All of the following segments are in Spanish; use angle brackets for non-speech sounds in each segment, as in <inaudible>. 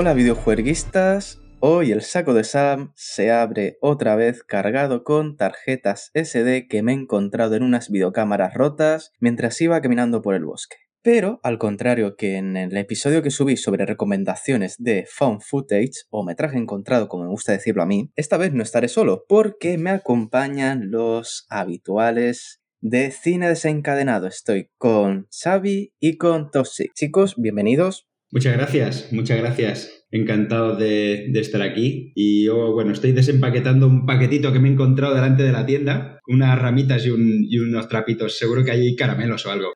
Hola videojueguistas, hoy el saco de Sam se abre otra vez cargado con tarjetas SD que me he encontrado en unas videocámaras rotas mientras iba caminando por el bosque. Pero, al contrario que en el episodio que subí sobre recomendaciones de found footage o metraje encontrado, como me gusta decirlo a mí, esta vez no estaré solo porque me acompañan los habituales de cine desencadenado. Estoy con Xavi y con Toxic. Chicos, bienvenidos. Muchas gracias, muchas gracias. Encantado de, estar aquí. Y yo, bueno, estoy desempaquetando un paquetito que me he encontrado delante de la tienda, unas ramitas y, y unos trapitos. Seguro que hay caramelos o algo.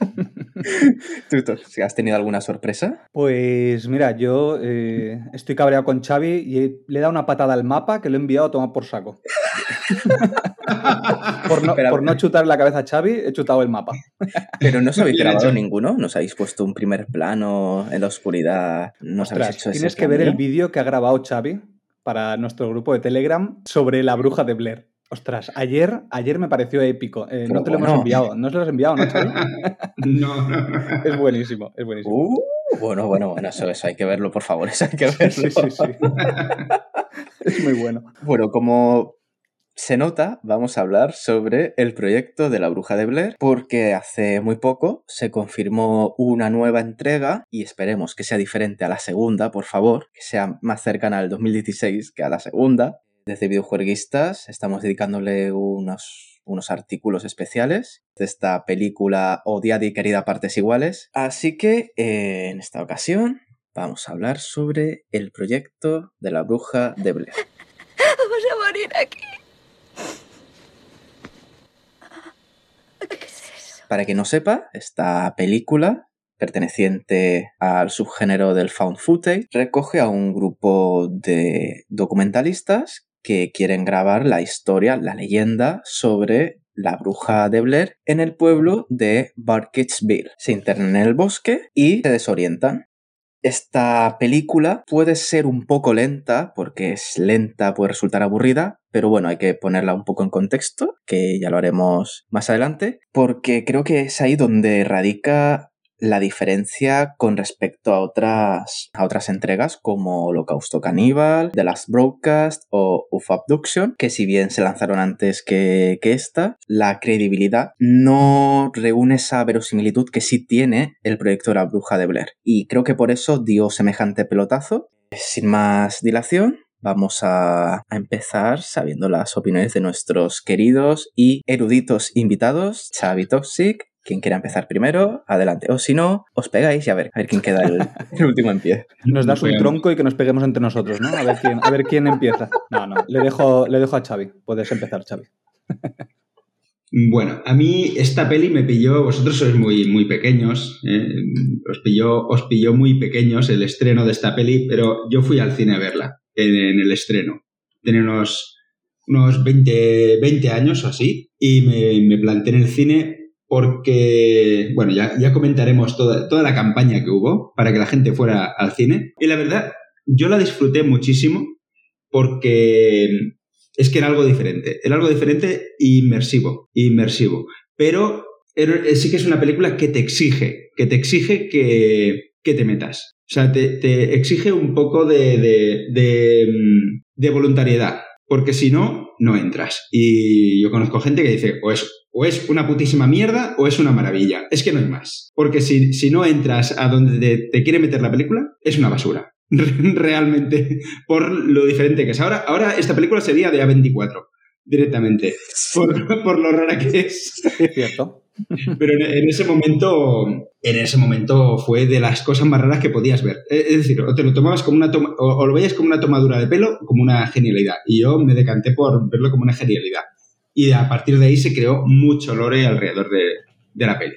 <laughs> ¿Tú, has tenido alguna sorpresa? Pues mira, yo eh, estoy cabreado con Xavi y le he dado una patada al mapa que lo he enviado a tomar por saco. <laughs> por, no, por no chutar la cabeza a Xavi, he chutado el mapa. Pero no os habéis grabado ninguno, ¿no os habéis puesto un primer plano en la oscuridad, no os habéis hecho Tienes que ver el vídeo que ha grabado Xavi para nuestro grupo de Telegram sobre la bruja de Blair. Ostras, ayer, ayer me pareció épico. Eh, no te lo hemos enviado. No se lo has enviado, <laughs> ¿no, no, no. Es buenísimo, es buenísimo. Uh, bueno, bueno, bueno, eso, eso hay que verlo, por favor. Eso hay que verlo. Sí, sí, sí. <laughs> es muy bueno. Bueno, como se nota, vamos a hablar sobre el proyecto de la Bruja de Blair, porque hace muy poco se confirmó una nueva entrega y esperemos que sea diferente a la segunda, por favor, que sea más cercana al 2016 que a la segunda desde videojueguistas estamos dedicándole unos, unos artículos especiales de esta película odiada y querida partes iguales. Así que eh, en esta ocasión vamos a hablar sobre el proyecto de la bruja de Blair. <laughs> Vamos a morir aquí. ¿Qué es eso? Para quien no sepa, esta película perteneciente al subgénero del found footage, recoge a un grupo de documentalistas que quieren grabar la historia, la leyenda sobre la bruja de Blair en el pueblo de Barkitsville. Se internan en el bosque y se desorientan. Esta película puede ser un poco lenta, porque es lenta, puede resultar aburrida, pero bueno, hay que ponerla un poco en contexto, que ya lo haremos más adelante, porque creo que es ahí donde radica la diferencia con respecto a otras, a otras entregas como Holocausto Caníbal, The Last Broadcast o UFO Abduction, que si bien se lanzaron antes que, que esta, la credibilidad no reúne esa verosimilitud que sí tiene el proyecto de la bruja de Blair. Y creo que por eso dio semejante pelotazo. Sin más dilación, vamos a, a, empezar sabiendo las opiniones de nuestros queridos y eruditos invitados, Xavi Toxic quien quiera empezar primero, adelante. O si no, os pegáis y a ver, a ver quién queda el, último en pie. <laughs> Nos das un tronco y que nos peguemos entre nosotros, ¿no? A ver quién, a ver quién empieza. No, no, le dejo, le dejo a Xavi. Puedes empezar, Xavi. <laughs> Bueno, a mí esta peli me pilló, vosotros sois muy, muy pequeños, ¿eh? os, pilló, os pilló muy pequeños el estreno de esta peli, pero yo fui al cine a verla en, el estreno. Tenía unos, unos 20, 20 años o así y me, me planté en el cine porque, bueno, ya, ya comentaremos toda, toda la campaña que hubo para que la gente fuera al cine. Y la verdad, yo la disfruté muchísimo porque es que era algo diferente. Era algo diferente e inmersivo, inmersivo. Pero sí que es una película que te exige, que te exige que, que te metas. O sea, te, te exige un poco de, de, de, mm, de voluntariedad. Porque si no, no entras. Y yo conozco gente que dice, o es o es una putísima mierda o es una maravilla. Es que no hay más. Porque si, si no entras a donde te, quiere meter la película, es una basura. <laughs> Realmente, por lo diferente que es. Ahora, ahora esta película sería de A24, directamente. Por, lo rara que es. Cierto. Pero en, ese momento, en ese momento fue de las cosas más raras que podías ver. Es decir, o te lo tomabas como una o lo veías como una tomadura de pelo, como una genialidad. Y yo me decanté por verlo como una genialidad y a partir de ahí se creó mucho lore alrededor de, la peli.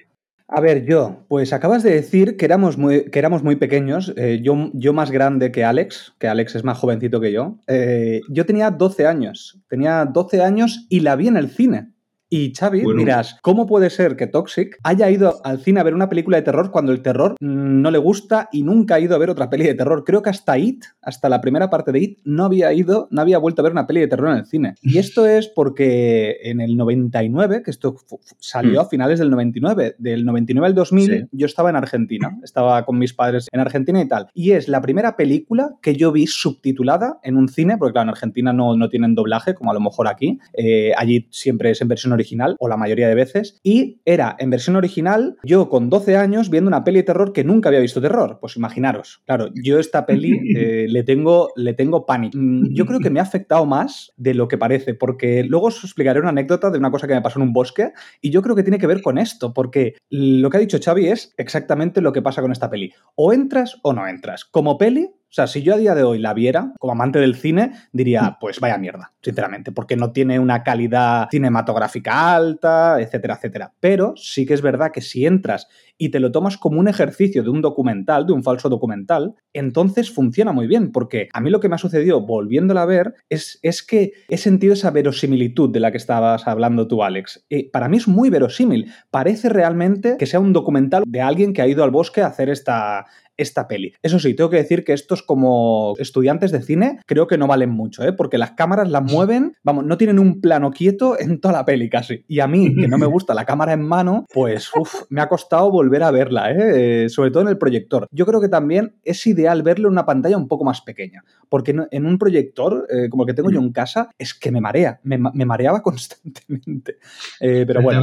A ver, yo, pues acabas de decir que éramos muy, que éramos muy pequeños, eh, yo, yo más grande que Alex, que Alex es más jovencito que yo. Eh, yo tenía 12 años, tenía 12 años y la vi en el cine. Y Xavi, dirás, ¿cómo puede ser que Toxic haya ido al cine a ver una película de terror cuando el terror no le gusta y nunca ha ido a ver otra peli de terror? Creo que hasta It, hasta la primera parte de It, no había ido, no había vuelto a ver una peli de terror en el cine. Y esto es porque en el 99, que esto salió a hmm. finales del 99, del 99 al 2000, yo estaba en Argentina, estaba con mis padres en Argentina y tal. Y es la primera película que yo vi subtitulada en un cine, porque claro, en Argentina no, no tienen doblaje, como a lo mejor aquí. Eh, allí siempre es en versión original, o la mayoría de veces, y era en versión original yo con 12 años viendo una peli de terror que nunca había visto terror. Pues imaginaros, claro, yo esta peli <laughs> eh, le, tengo, le tengo pánico. Mm, yo creo que me ha afectado más de lo que parece, porque luego os explicaré una anécdota de una cosa que me pasó en un bosque, y yo creo que tiene que ver con esto, porque lo que ha dicho Xavi es exactamente lo que pasa con esta peli. O entras o no entras. Como peli, o sea, si yo a día de hoy la viera, como amante del cine, diría, mm. pues vaya mierda, sinceramente, porque no tiene una calidad cinematográfica alta, etcétera, etcétera. Pero sí que es verdad que si entras y te lo tomas como un ejercicio de un documental, de un falso documental, entonces funciona muy bien, porque a mí lo que me ha sucedido volviéndola a ver es, es que he sentido esa verosimilitud de la que estabas hablando tú, Alex. Eh, para mí es muy verosímil. Parece realmente que sea un documental de alguien que ha ido al bosque a hacer esta, esta peli. Eso sí, tengo que decir que estos como estudiantes de cine creo que no valen mucho, ¿eh? porque las cámaras las mueven, vamos, no tienen un plano quieto en toda la peli casi. Y a mí, que no me <laughs> gusta la cámara en mano, pues me ha costado volver a verla, ¿eh? ¿eh? sobre todo en el proyector. Yo creo que también es ideal verlo en una pantalla un poco más pequeña, porque en un proyector, eh, como el que tengo yo en casa, es que me marea, me, mareaba <laughs> constantemente. Eh, pero bueno.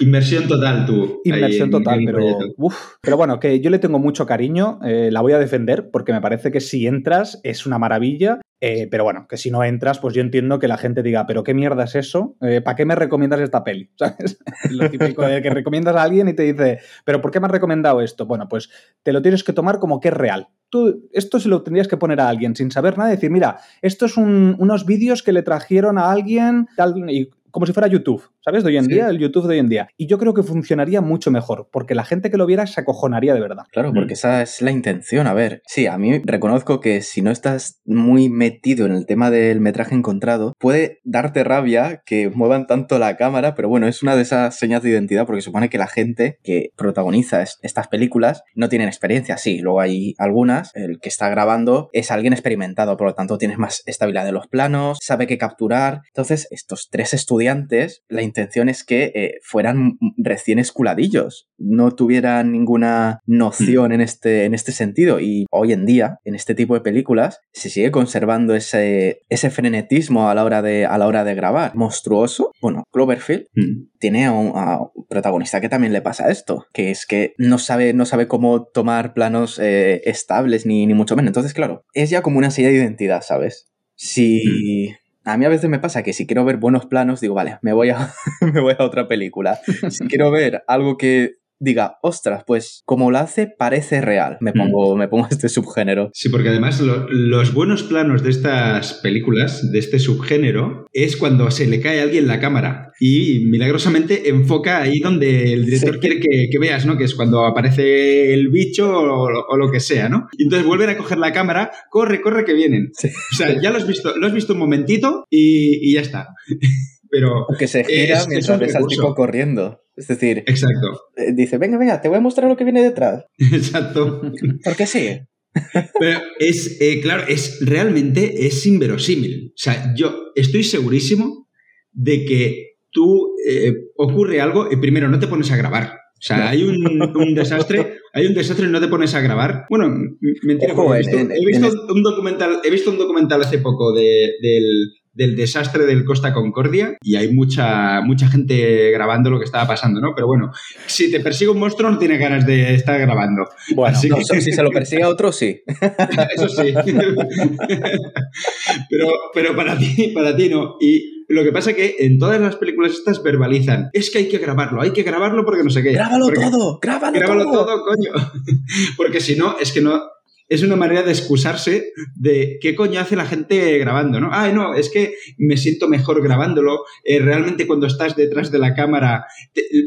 Inversión total, tú. Inversión total, pero. pero bueno, que yo le tengo mucho cariño, eh, la voy a defender porque me parece que si entras es una maravilla. Eh, pero bueno, que si no entras, pues yo entiendo que la gente diga, ¿pero qué mierda es eso? Eh, ¿Para qué me recomiendas esta peli? <laughs> ¿Sabes? Lo típico de que recomiendas a alguien y te dice, ¿pero por qué me has recomendado esto? Bueno, pues te lo tienes que tomar como que es real. Tú, esto se lo tendrías que poner a alguien sin saber nada decir, mira, estos son unos vídeos que le trajeron a alguien, tal, y como si fuera YouTube, ¿sabes? De hoy en día, el YouTube de hoy en día. Y yo creo que funcionaría mucho mejor, porque la gente que lo viera se acojonaría de verdad. Claro, porque mm. esa es la intención. A ver, sí, a mí reconozco que si no estás muy metido en el tema del metraje encontrado, puede darte rabia que muevan tanto la cámara, pero bueno, es una de esas señas de identidad porque supone que la gente que protagoniza estas películas no tienen experiencia. Sí, luego hay algunas, el que está grabando es alguien experimentado, por lo tanto tienes más estabilidad de los planos, sabe qué capturar. Entonces, estos tres estudiantes la intención es que eh, fueran recién esculadillos, no tuvieran ninguna noción en este, en este sentido. Y hoy en día, en este tipo de películas, se sigue conservando ese, ese frenetismo a la, hora de, a la hora de grabar. Monstruoso. Bueno, Cloverfield mm. tiene a un, protagonista que también le pasa esto, que es que no sabe, no sabe cómo tomar planos eh, estables ni, ni mucho menos. Entonces, claro, es ya como una silla de identidad, ¿sabes? Si, mm. A mí a veces me pasa que si quiero ver buenos planos, digo, vale, me voy a, <laughs> me voy a otra película. Si <laughs> quiero ver algo que diga, ostras, pues como lo hace parece real. Me mm. pongo, me pongo <laughs> este subgénero. Sí, porque además los buenos planos de estas películas, de este subgénero, es cuando se le cae a alguien la cámara y milagrosamente enfoca ahí donde el director quiere que, veas, ¿no? Que es cuando aparece el bicho o, lo que sea, ¿no? Y entonces vuelven a coger la cámara, corre, corre que vienen. O sea, ya lo has visto, lo has visto un momentito y, y ya está. <laughs> Pero que se gira mientras ves al tipo corriendo. Es decir, Exacto. Eh, dice, venga, venga, te voy a mostrar lo que viene detrás. <laughs> Exacto. ¿Por sí? Pero es, eh, claro, es realmente es inverosímil. O sea, yo estoy segurísimo de que tú eh, ocurre algo y primero no te pones a grabar. O sea, hay un, desastre, hay un desastre y no te pones a grabar. Bueno, mentira, he visto, un documental, he visto un documental hace poco de, del, del desastre del Costa Concordia y hay mucha, mucha gente grabando lo que estaba pasando, ¿no? Pero bueno, si te persigue un monstruo no tiene ganas de estar grabando. Bueno, si se lo persigue a otro, sí. <laughs> Eso sí. <laughs> pero, pero para ti, para ti no. Y lo que pasa es que en todas las películas estas verbalizan, es que hay que grabarlo, hay que grabarlo porque no sé qué. Grábalo todo, grábalo, grábalo todo, coño. <laughs> porque si no, es que no, es una manera de excusarse de qué coño hace la gente grabando, ¿no? Ah, no, es que me siento mejor grabándolo. Eh, realmente cuando estás detrás de la cámara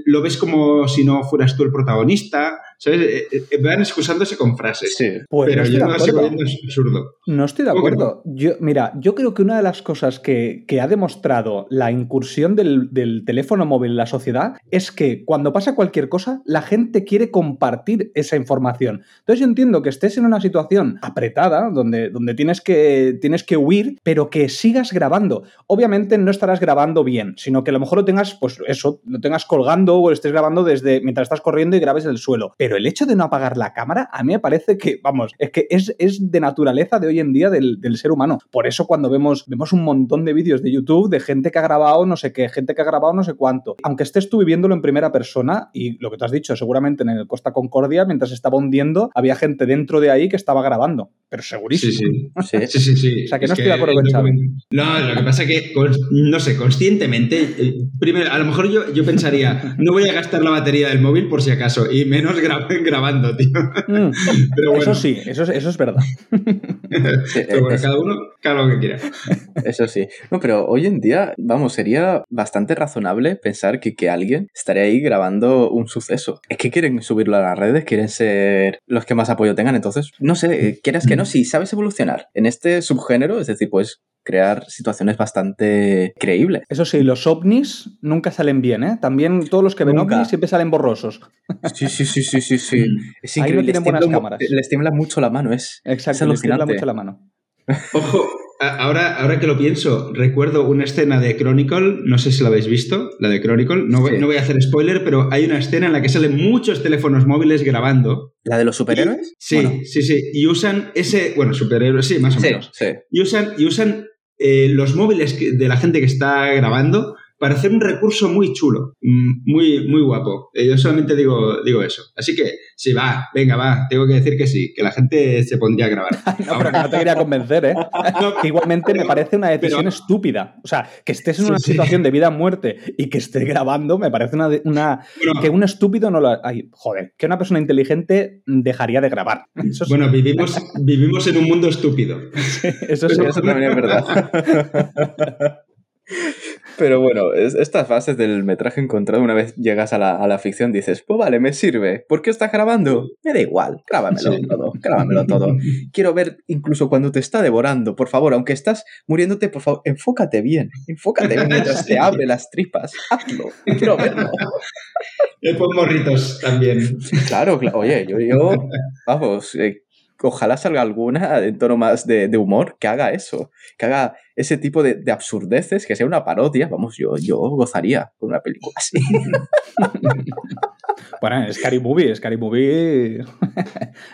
lo ves como si no fueras tú el protagonista. ¿Sabes? Eh, eh, van excusándose con frases. Sí. Pues pero no estoy yo de no sigo acuerdo. viendo es absurdo. No estoy de ¿Cómo que acuerdo. Yo, mira, yo creo que una de las cosas que, que ha demostrado la incursión del, del teléfono móvil en la sociedad es que cuando pasa cualquier cosa, la gente quiere compartir esa información. Entonces yo entiendo que estés en una situación apretada, donde, donde tienes, que, tienes que huir, pero que sigas grabando. Obviamente no estarás grabando bien, sino que a lo mejor lo tengas, pues eso, lo tengas colgando o lo estés grabando desde mientras estás corriendo y grabes del suelo. Pero el hecho de no apagar la cámara, a mí me parece que, vamos, es que es, es de naturaleza de hoy en día del, del ser humano. Por eso cuando vemos, vemos un montón de vídeos de YouTube de gente que ha grabado no sé qué, gente que ha grabado no sé cuánto. Aunque estés tú viviéndolo en primera persona, y lo que te has dicho, seguramente en el Costa Concordia, mientras estaba hundiendo, había gente dentro de ahí que estaba grabando. Pero segurísimo. Sí, sí. Sí. Sí, sí, sí. O sea, que Es no estoy de acuerdo con el Xavi. No, lo que pasa es que, no sé, conscientemente, eh, primero, a lo mejor yo, yo pensaría, no voy a gastar la batería del móvil por si acaso, y menos gra- <laughs> grabando, tío. Mm, Pero bueno, Eso sí, eso, es- eso es verdad. <laughs> Sí, pero bueno, cada uno, cada lo que quiera. Eso sí. No, pero hoy en día, vamos, sería bastante razonable pensar que, que alguien estaría ahí grabando un suceso. Es que quieren subirlo a las redes, quieren ser los que más apoyo tengan. Entonces, no sé, eh, quieras que no, si sabes evolucionar en este subgénero, es decir, pues crear situaciones bastante creíbles. Eso sí, los ovnis nunca salen bien, ¿eh? También todos los que ven Nunca. ovnis siempre salen borrosos. <laughs> Sí, sí, sí, sí, sí, sí. Es Ahí no tienen buenas cámaras. Les tiembla mucho la mano, es, Exacto, es les tiembla mucho la mano. <laughs> Ojo, ahora, ahora que lo pienso, recuerdo una escena de Chronicle, no sé si la habéis visto, la de Chronicle, no, voy- Sí. no voy a hacer spoiler, pero hay una escena en la que salen muchos teléfonos móviles grabando. ¿La de los superhéroes? Sí, Bueno, sí, sí, y usan ese, bueno, superhéroes, sí, más o sí, menos. sí. y usan, y usan eh, los móviles de la gente que está grabando para hacer un recurso muy chulo, mm, muy, muy guapo. Eh, yo solamente digo, digo eso. Así que, sí, va, venga, va, tengo que decir que sí, que la gente se pondría a grabar. <laughs> No, pero que no te quería convencer, ¿eh? <laughs> No, Que igualmente me parece una decisión pero- estúpida. O sea, que estés en Sí, una sí. situación de vida o muerte y que estés grabando, me parece una, una Bueno, que un estúpido no lo. Ay, joder, que una persona inteligente dejaría de grabar. Eso, sí, bueno, vivimos, <laughs> vivimos en un mundo estúpido. eso sí. Eso también es verdad. Pero bueno, es- estas fases del metraje encontrado, una vez llegas a la, a la ficción, dices, pues vale, me sirve. ¿Por qué estás grabando? Me da igual, grábamelo Sí. todo, grábamelo todo. <laughs> Quiero ver incluso cuando te está devorando, por favor, aunque estás muriéndote, por favor, enfócate bien, enfócate bien mientras te <laughs> abre las tripas, hazlo, quiero verlo. Y pon morritos también. Claro, claro, oye, yo, yo vamos, eh, ojalá salga alguna en tono más de, de humor que haga eso, que haga ese tipo de, de absurdeces, que sea una parodia, vamos, yo, yo gozaría con una película así. Bueno, Scary Movie, Scary Movie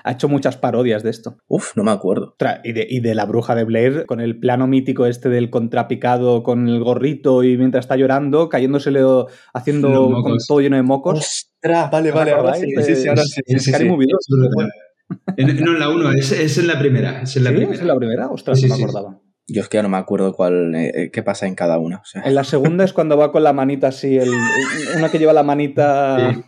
ha hecho muchas parodias de esto. Uf, no me acuerdo. Y de, y de la bruja de Blair, con el plano mítico este del contrapicado con el gorrito y mientras está llorando, cayéndosele, haciendo con todo lleno de mocos. Ostras, vale, ¿Os vale, ahora sí, sí, sí, ahora sí, sí, sí, Scary sí. Movie 2? En- no, en la 1, es, es en la primera. Es en la ¿Sí? primera. ¿Es en la primera? Ostras, Sí, no me acordaba. Yo es que ya no me acuerdo cuál, eh, qué pasa en cada una. O sea, En la segunda es cuando va con la manita así, el, una que lleva la manita... Sí.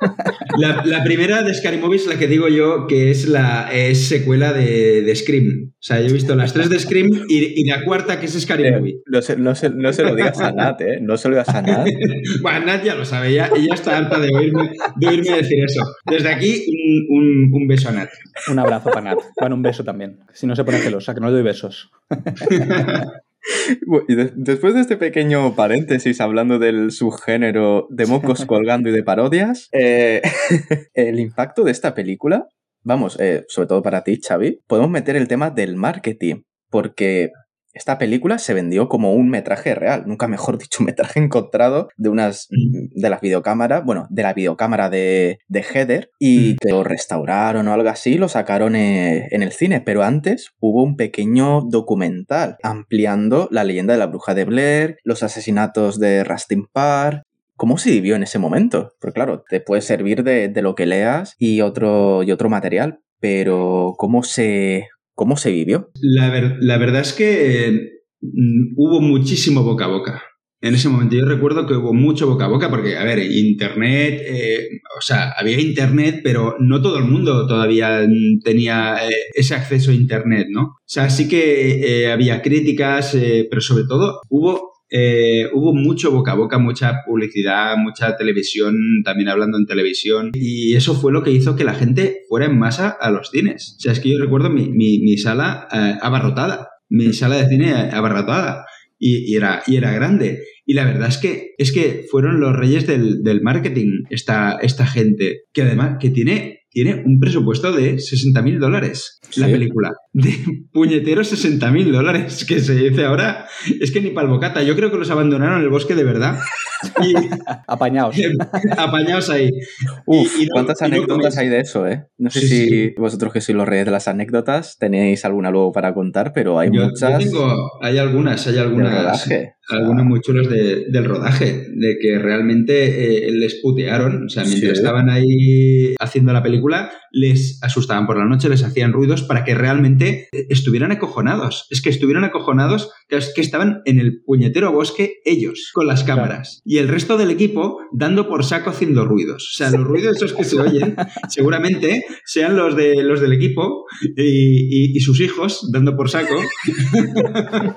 La, la primera de Scary Movie es la que digo yo que es la es secuela de, de Scream. O sea, yo he visto las tres de Scream y, y la cuarta que es Scary eh, Movie. no, se, no, se, no se lo digas a Nat, ¿eh? No se lo digas a Nat. <laughs> Bueno, Nat ya lo sabe, ya, ella está harta de oírme, de oírme decir eso. Desde aquí, un, un- un beso a Nat. Un abrazo para Nat. Bueno, un beso también. Si no se pone celosa, que no le doy besos. <laughs> Y de- después de este pequeño paréntesis hablando del subgénero de mocos <laughs> colgando y de parodias, eh, <laughs> el impacto de esta película, vamos, eh, sobre todo para ti, Xavi, podemos meter el tema del marketing, porque esta película se vendió como un metraje real, nunca mejor <laughs> dicho, un metraje encontrado de unas Mm. de las videocámaras, bueno, de la videocámara de, de Heather y Mm. que lo restauraron o algo así, lo sacaron eh, en el cine, pero antes hubo un pequeño documental ampliando la leyenda de la bruja de Blair, los asesinatos de Rustin Parr. ¿Cómo se vivió en ese momento? Porque claro, te puede servir de, de lo que leas y otro, y otro material, pero ¿cómo se, cómo se vivió? La, ver- la verdad es que eh, mm, hubo muchísimo boca a boca. En ese momento yo recuerdo que hubo mucho boca a boca porque, a ver, Internet, eh, o sea, había Internet, pero no todo el mundo todavía mm, tenía eh, ese acceso a Internet, ¿no? O sea, sí que había críticas, pero sobre todo hubo eh, hubo mucho boca a boca, mucha publicidad, mucha televisión, también hablando en televisión, y eso fue lo que hizo que la gente fuera en masa a los cines. O sea, es que yo recuerdo mi, mi, sala eh, abarrotada, mi sala de cine abarrotada, y, y, era, y era grande. Y la verdad es que, es que fueron los reyes del, del marketing, esta, esta gente, que además que tiene tiene un presupuesto de 60 mil dólares la película. De puñeteros 60 mil dólares, que se dice ahora. Es que ni palbocata. Yo creo que los abandonaron en el bosque de verdad. Y, <laughs> apañaos. <laughs> apañados ahí. Uf, y, y ¿cuántas anécdotas no hay de eso, eh? No sé sí, si sí. vosotros que sois los reyes de las anécdotas tenéis alguna luego para contar, pero hay yo, muchas. Yo tengo, hay algunas, hay algunas. Algunas muy chulas de, del rodaje, de que realmente eh, les putearon. O sea, mientras estaban ahí haciendo la película, les asustaban por la noche, les hacían ruidos para que realmente estuvieran acojonados. Es que estuvieran acojonados, que, que estaban en el puñetero bosque ellos, con las cámaras. Claro. Y el resto del equipo dando por saco haciendo ruidos. O sea, los ruidos esos que se oyen, <laughs> seguramente sean los, de, los del equipo y, y, y sus hijos dando por saco <laughs>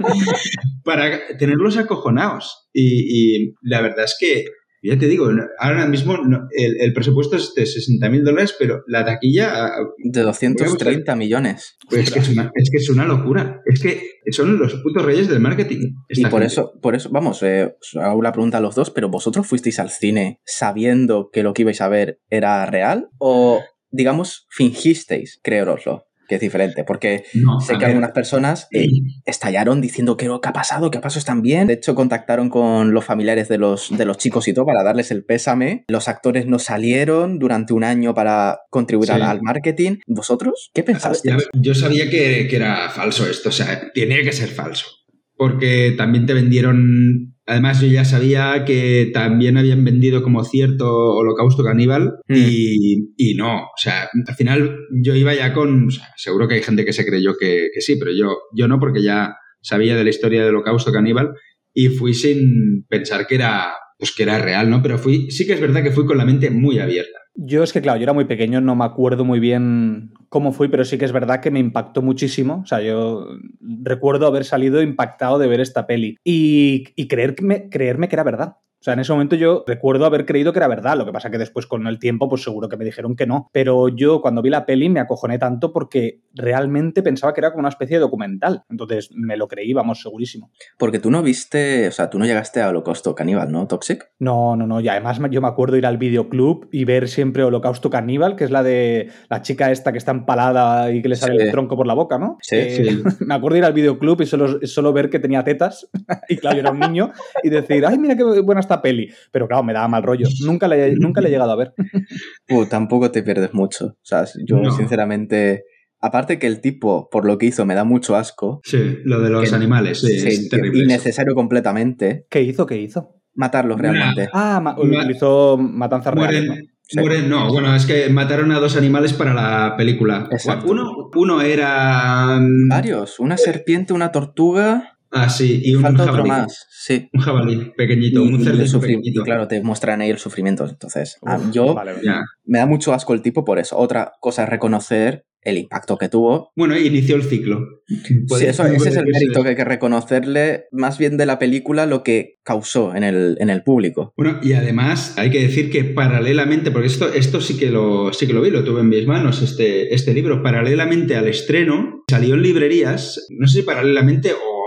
para tenerlos acojonados. Y, y, la verdad es que, ya te digo, ahora mismo el, el presupuesto es de 60 mil dólares, pero la taquilla... De 230 millones. Pues es, que es, una, es que es una locura. Es que son los putos reyes del marketing. Y por gente. eso, por eso, vamos, eh, hago la pregunta a los dos, pero ¿vosotros fuisteis al cine sabiendo que lo que ibais a ver era real? ¿O, digamos, fingisteis creeroslo? Que es diferente, porque no, sé que algunas personas eh, estallaron diciendo que qué ha pasado, qué pasó, están bien. De hecho, contactaron con los familiares de los, de los chicos y todo para darles el pésame. Los actores no salieron durante un año para contribuir sí. al marketing. ¿Vosotros qué pensaste? Yo sabía que, que era falso esto, o sea, tenía que ser falso. Porque también te vendieron Además, yo ya sabía que también habían vendido como cierto holocausto caníbal mm. y, y, no, o sea, al final yo iba ya con, o sea, seguro que hay gente que se creyó que, que, sí, pero yo, yo no, porque ya sabía de la historia del holocausto caníbal y fui sin pensar que era, pues que era real, ¿no? Pero fui, sí que es verdad que fui con la mente muy abierta. Yo es que, claro, yo era muy pequeño, no me acuerdo muy bien cómo fui, pero sí que es verdad que me impactó muchísimo. O sea, yo recuerdo haber salido impactado de ver esta peli y, creerme que era verdad. O sea, en ese momento yo recuerdo haber creído que era verdad, lo que pasa que después con el tiempo pues seguro que me dijeron que no. Pero yo cuando vi la peli me acojoné tanto porque realmente pensaba que era como una especie de documental. Entonces me lo creí, vamos, segurísimo. Porque tú no viste, o sea, tú no llegaste a Holocausto Caníbal, ¿no, Toxic? No, no, no. Y además yo me acuerdo ir al videoclub y ver siempre Holocausto Caníbal, que es la de la chica esta que está empalada y que le sale sí. el tronco por la boca, ¿no? Sí, eh, sí. <laughs> me acuerdo ir al videoclub y solo, solo ver que tenía tetas <laughs> y claro, yo era un niño y decir, ay, mira qué buena esta peli. Pero claro, me daba mal rollo. <laughs> Nunca le, nunca le he llegado a ver. <laughs> Uh, tampoco te pierdes mucho. O sea, yo no. sinceramente... Aparte que el tipo, por lo que hizo, me da mucho asco. Sí, lo de los que, animales. Sí, sí innecesario completamente. ¿Qué hizo? ¿Qué hizo? Matarlos realmente. Ah, ma utilizó matanzas reales. ¿no? Sí. Mueren, no, bueno, es que mataron a dos animales para la película. Exacto. Uno, uno era. Varios. Una serpiente, una tortuga. Ah, sí, y un Falta jabalí. otro más, sí. Un jabalí pequeñito, y, un cerdito pequeñito. Claro, te muestran ahí el sufrimiento. Entonces, Uf, yo vale, vale. me da mucho asco el tipo por eso. Otra cosa es reconocer el impacto que tuvo. Bueno, inició el ciclo. Sí, eso, ese es el mérito que hay que reconocerle, más bien de la película, lo que causó en el, en el público. Bueno, y además hay que decir que paralelamente, porque esto, esto sí, que lo, sí que lo vi, lo tuve en mis manos, este, este libro, paralelamente al estreno, salió en librerías, no sé si paralelamente o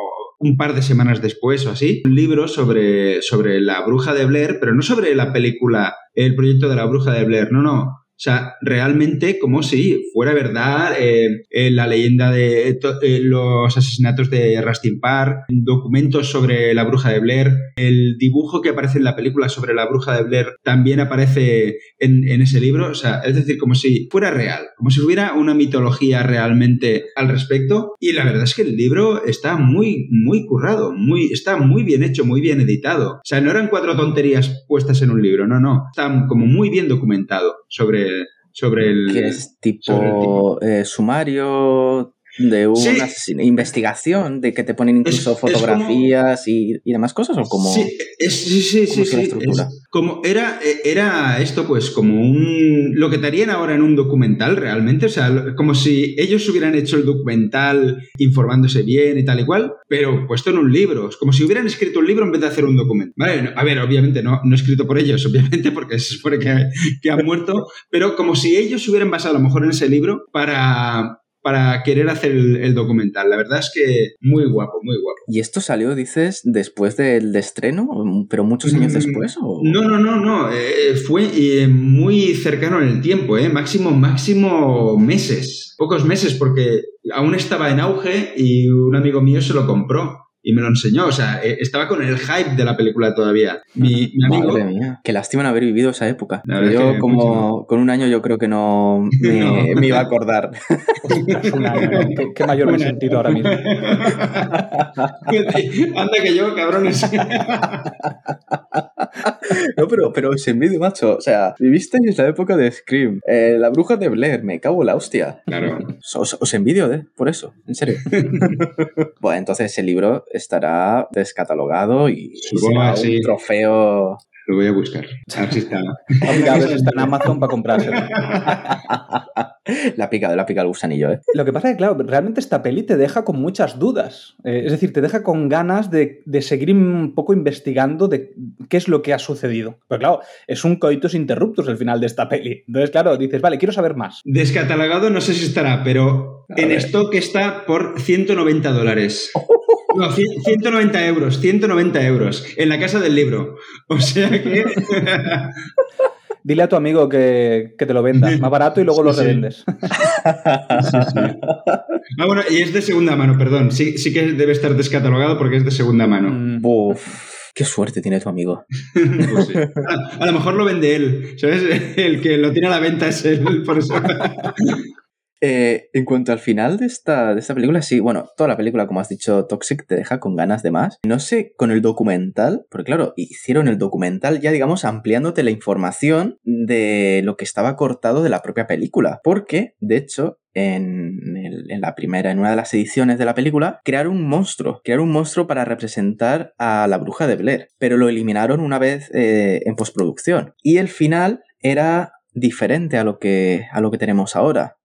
un par de semanas después o así, un libro sobre, sobre la bruja de Blair, pero no sobre la película, el proyecto de la bruja de Blair, no, no, o sea, realmente como si fuera verdad eh, eh, la leyenda de eh, los asesinatos de Rustin Park, documentos sobre la bruja de Blair, el dibujo que aparece en la película sobre la bruja de Blair también aparece en, en, ese libro. O sea, es decir, como si fuera real, como si hubiera una mitología realmente al respecto. Y la verdad es que el libro está muy, muy currado, muy, está muy bien hecho, muy bien editado. O sea, no eran cuatro tonterías puestas en un libro, no, no. Está como muy bien documentado sobre sobre el. Que es tipo eh, sumario. De una Sí. investigación, de que te ponen incluso Es- es como- fotografías y, y demás cosas, o como... Sí, es- sí, sí, ¿Cómo sí, es la sí, estructura? es como era, eh, era esto, pues, como un. Lo que te harían ahora en un documental, realmente. O sea, como si ellos hubieran hecho el documental informándose bien y tal y cual, pero puesto en un libro. Es como si hubieran escrito un libro en vez de hacer un documento. Vale, a ver, obviamente no, no escrito por ellos, <laughs> obviamente, porque se supone que, que han muerto, pero como si ellos hubieran basado a lo mejor en ese libro para. Para querer hacer el, el documental. La verdad es que muy guapo, muy guapo. ¿Y esto salió, dices, después del de estreno, pero muchos años Mm, después? ¿o? No, no, no, no. eh, fue eh, muy cercano en el tiempo, ¿eh? Máximo, máximo meses. Pocos meses, porque aún estaba en auge y un amigo mío se lo compró y me lo enseñó. O sea, eh, estaba con el hype de la película todavía. Mi, mi amigo. Madre mía, qué lástima no haber vivido esa época. Yo es que como con un año yo creo que no me, <laughs> No. me iba a acordar. Ostras, un año, ¿no? ¿Qué, qué mayor me he sentido ahora mismo. <laughs> Anda que yo, cabrones. <laughs> No, pero, pero os envidio, macho. O sea, vivisteis la época de Scream. Eh, la bruja de Blair, me cago en la hostia. claro. Os, os envidio, ¿eh? Por eso, en serio. bueno, entonces ese libro estará descatalogado y, y será sí. un trofeo. Lo voy a buscar. A ver si está. A ver si está en Amazon para comprárselo. <laughs> La pica, la pica el gusanillo, ¿eh? Lo que pasa es que, claro, realmente esta peli te deja con muchas dudas. Eh, es decir, te deja con ganas de, de seguir un poco investigando de qué es lo que ha sucedido. Pero claro, es un coitus interruptus el final de esta peli. Entonces, claro, dices, vale, quiero saber más. Descatalogado no sé si estará, pero A en ver. stock está por 190 dólares. <laughs> No, cien- 190 euros, 190 euros en la casa del libro. O sea que... <laughs> Dile a tu amigo que, que te lo venda más barato y luego Sí, lo sí. revendes. <laughs> Ah, bueno, y es de segunda mano, perdón. Sí, sí que debe estar descatalogado porque es de segunda mano. Mm, Uf, qué suerte tiene tu amigo. <laughs> Pues sí. a, a lo mejor lo vende él, ¿sabes? El que lo tiene a la venta es él, por eso. Eh, en cuanto al final de esta, de esta película, sí, bueno, toda la película, como has dicho, Toxic, te deja con ganas de más. No sé, con el documental, porque claro, hicieron el documental ya, digamos, ampliándote la información de lo que estaba cortado de la propia película. Porque, de hecho, en, en la primera, en una de las ediciones de la película, crearon un monstruo, crearon un monstruo para representar a la bruja de Blair, pero lo eliminaron una vez eh, en postproducción. Y el final era diferente a lo que, a lo que tenemos ahora.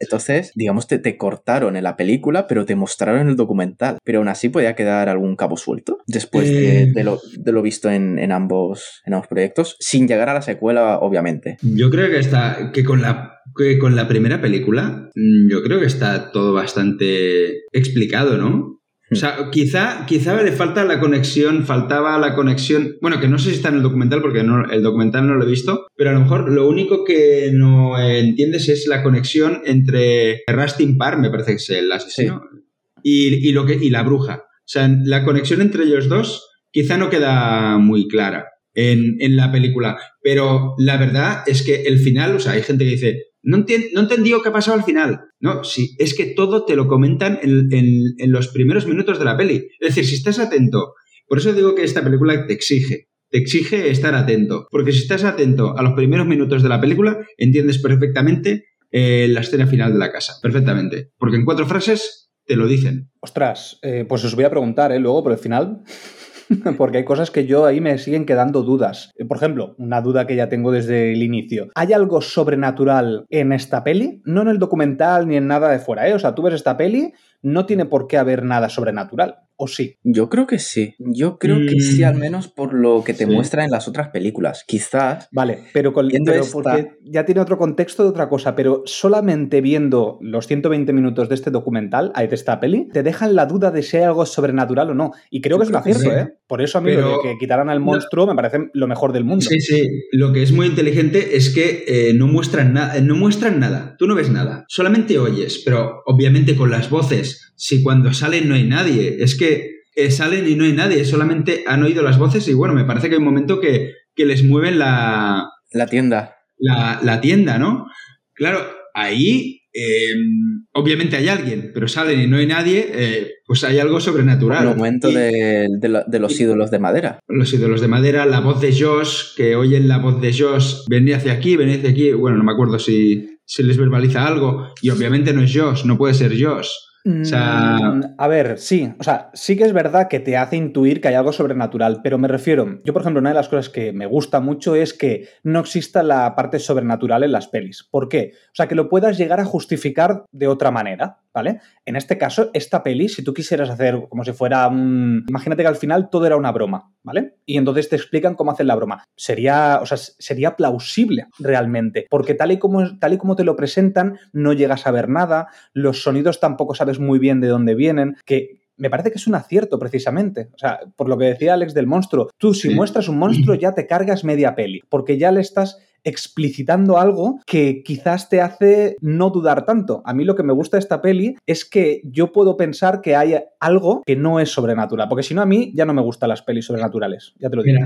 Entonces, digamos, te, te cortaron en la película, pero te mostraron en el documental. Pero aún así podía quedar algún cabo suelto después de, Eh. de lo, de lo visto en, en ambos, en ambos proyectos, sin llegar a la secuela, obviamente. Yo creo que está. que con la. que con la primera película. mm, Yo creo que está todo bastante explicado, ¿no? O sea, quizá, quizá le falta la conexión, faltaba la conexión. Bueno, que no sé si está en el documental, porque no, el documental no lo he visto, pero a lo mejor lo único que no entiendes es la conexión entre Rustin Parr, me parece que es el asesino, y, y lo que, y la bruja. O sea, la conexión entre ellos dos quizá no queda muy clara en, en la película. Pero la verdad es que el final, o sea, hay gente que dice, no, entien- no entendí qué ha pasado al final. No, sí, es que todo te lo comentan en, en- en los primeros minutos de la peli. Es decir, si estás atento, por eso digo que esta película te exige. Te exige estar atento. Porque si estás atento a los primeros minutos de la película, entiendes perfectamente eh, la escena final de la casa. Perfectamente. Porque en cuatro frases te lo dicen. Ostras, eh, pues os voy a preguntar ¿eh? luego por el final. <laughs> Porque hay cosas que yo ahí me siguen quedando dudas. Eh, Por ejemplo, una duda que ya tengo desde el inicio. ¿Hay algo sobrenatural en esta peli? No en el documental ni en nada de fuera, ¿eh? O sea, tú ves esta peli, no tiene por qué haber nada sobrenatural. ¿O sí? Yo creo que sí. Yo creo que Mm. sí, al menos por lo que te Sí. muestra en las otras películas. Quizás. Vale, pero, con, pero esta- porque ya tiene otro contexto de otra cosa, pero solamente viendo los 120 minutos de este documental, de esta peli, te dejan la duda de si hay algo sobrenatural o no. Y creo que es un acierto, sí. ¿eh? Por eso a mí Pero- lo de que quitaran al monstruo me parece lo mejor del mundo. Sí, sí. Lo que es muy inteligente es que eh, no, muestran na- no muestran nada. Tú no ves nada. Solamente oyes, pero obviamente con las voces. Si cuando salen no hay nadie. Es que eh, salen y no hay nadie. Solamente han oído las voces y bueno, me parece que hay un momento que, que les mueven la, La tienda. la, la tienda, ¿no? Claro, ahí eh, obviamente hay alguien, pero salen y no hay nadie, eh, pues hay algo sobrenatural. El aumento Y- de, de lo- de los y- ídolos de madera. los ídolos de madera, la voz de Josh, que oyen la voz de Josh, venía hacia aquí, venía hacia aquí, bueno, no me acuerdo si, se les verbaliza algo y obviamente no es Josh, no puede ser Josh. Mm, a ver, sí, o sea, sí que es verdad que te hace intuir que hay algo sobrenatural, pero me refiero, yo por ejemplo, una de las cosas que me gusta mucho es que no exista la parte sobrenatural en las pelis. ¿Por qué? O sea, que lo puedas llegar a justificar de otra manera, ¿vale? En este caso, esta peli, si tú quisieras hacer como si fuera un... Imagínate que al final todo era una broma, ¿vale? Y entonces te explican cómo hacen la broma. Sería, o sea, sería plausible realmente, porque tal y como, tal y como te lo presentan, no llegas a ver nada, los sonidos tampoco sabes muy bien de dónde vienen, que me parece que es un acierto precisamente. O sea, por lo que decía Alex del monstruo, tú si muestras un monstruo ya te cargas media peli, porque ya le estás explicitando algo que quizás te hace no dudar tanto. A mí lo que me gusta de esta peli es que yo puedo pensar que hay algo que no es sobrenatural, porque si no a mí ya no me gustan las pelis sobrenaturales, ya te lo digo.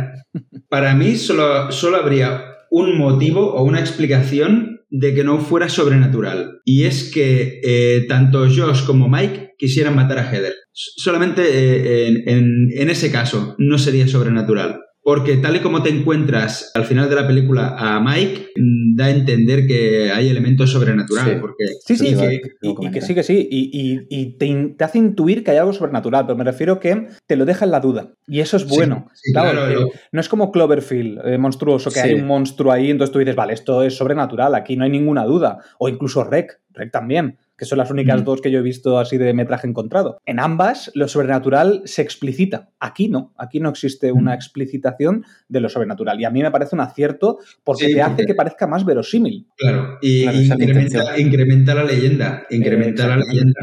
para mí solo, solo habría un motivo o una explicación de que no fuera sobrenatural. Y es que eh, tanto Josh como Mike quisieran matar a Heather. Solamente eh, en, ese caso no sería sobrenatural. Porque tal y como te encuentras al final de la película a Mike, mm, da a entender que hay elementos sobrenaturales. Sí, porque, sí, sí, y, que sí, que sí. Y, te, hace intuir que hay algo sobrenatural, pero me refiero que te lo deja en la duda. Y eso es bueno. claro, no es como Cloverfield, eh, monstruoso, que hay un monstruo ahí, entonces tú dices, vale, esto es sobrenatural, aquí no hay ninguna duda. O incluso Rec, Rec también que son las únicas mm. dos que yo he visto así de metraje encontrado. En ambas, lo sobrenatural se explicita. Aquí no, aquí no existe una explicitación de lo sobrenatural. Y a mí me parece un acierto porque te hace que parezca más verosímil. Claro, y incrementa, la leyenda. Incrementa la leyenda.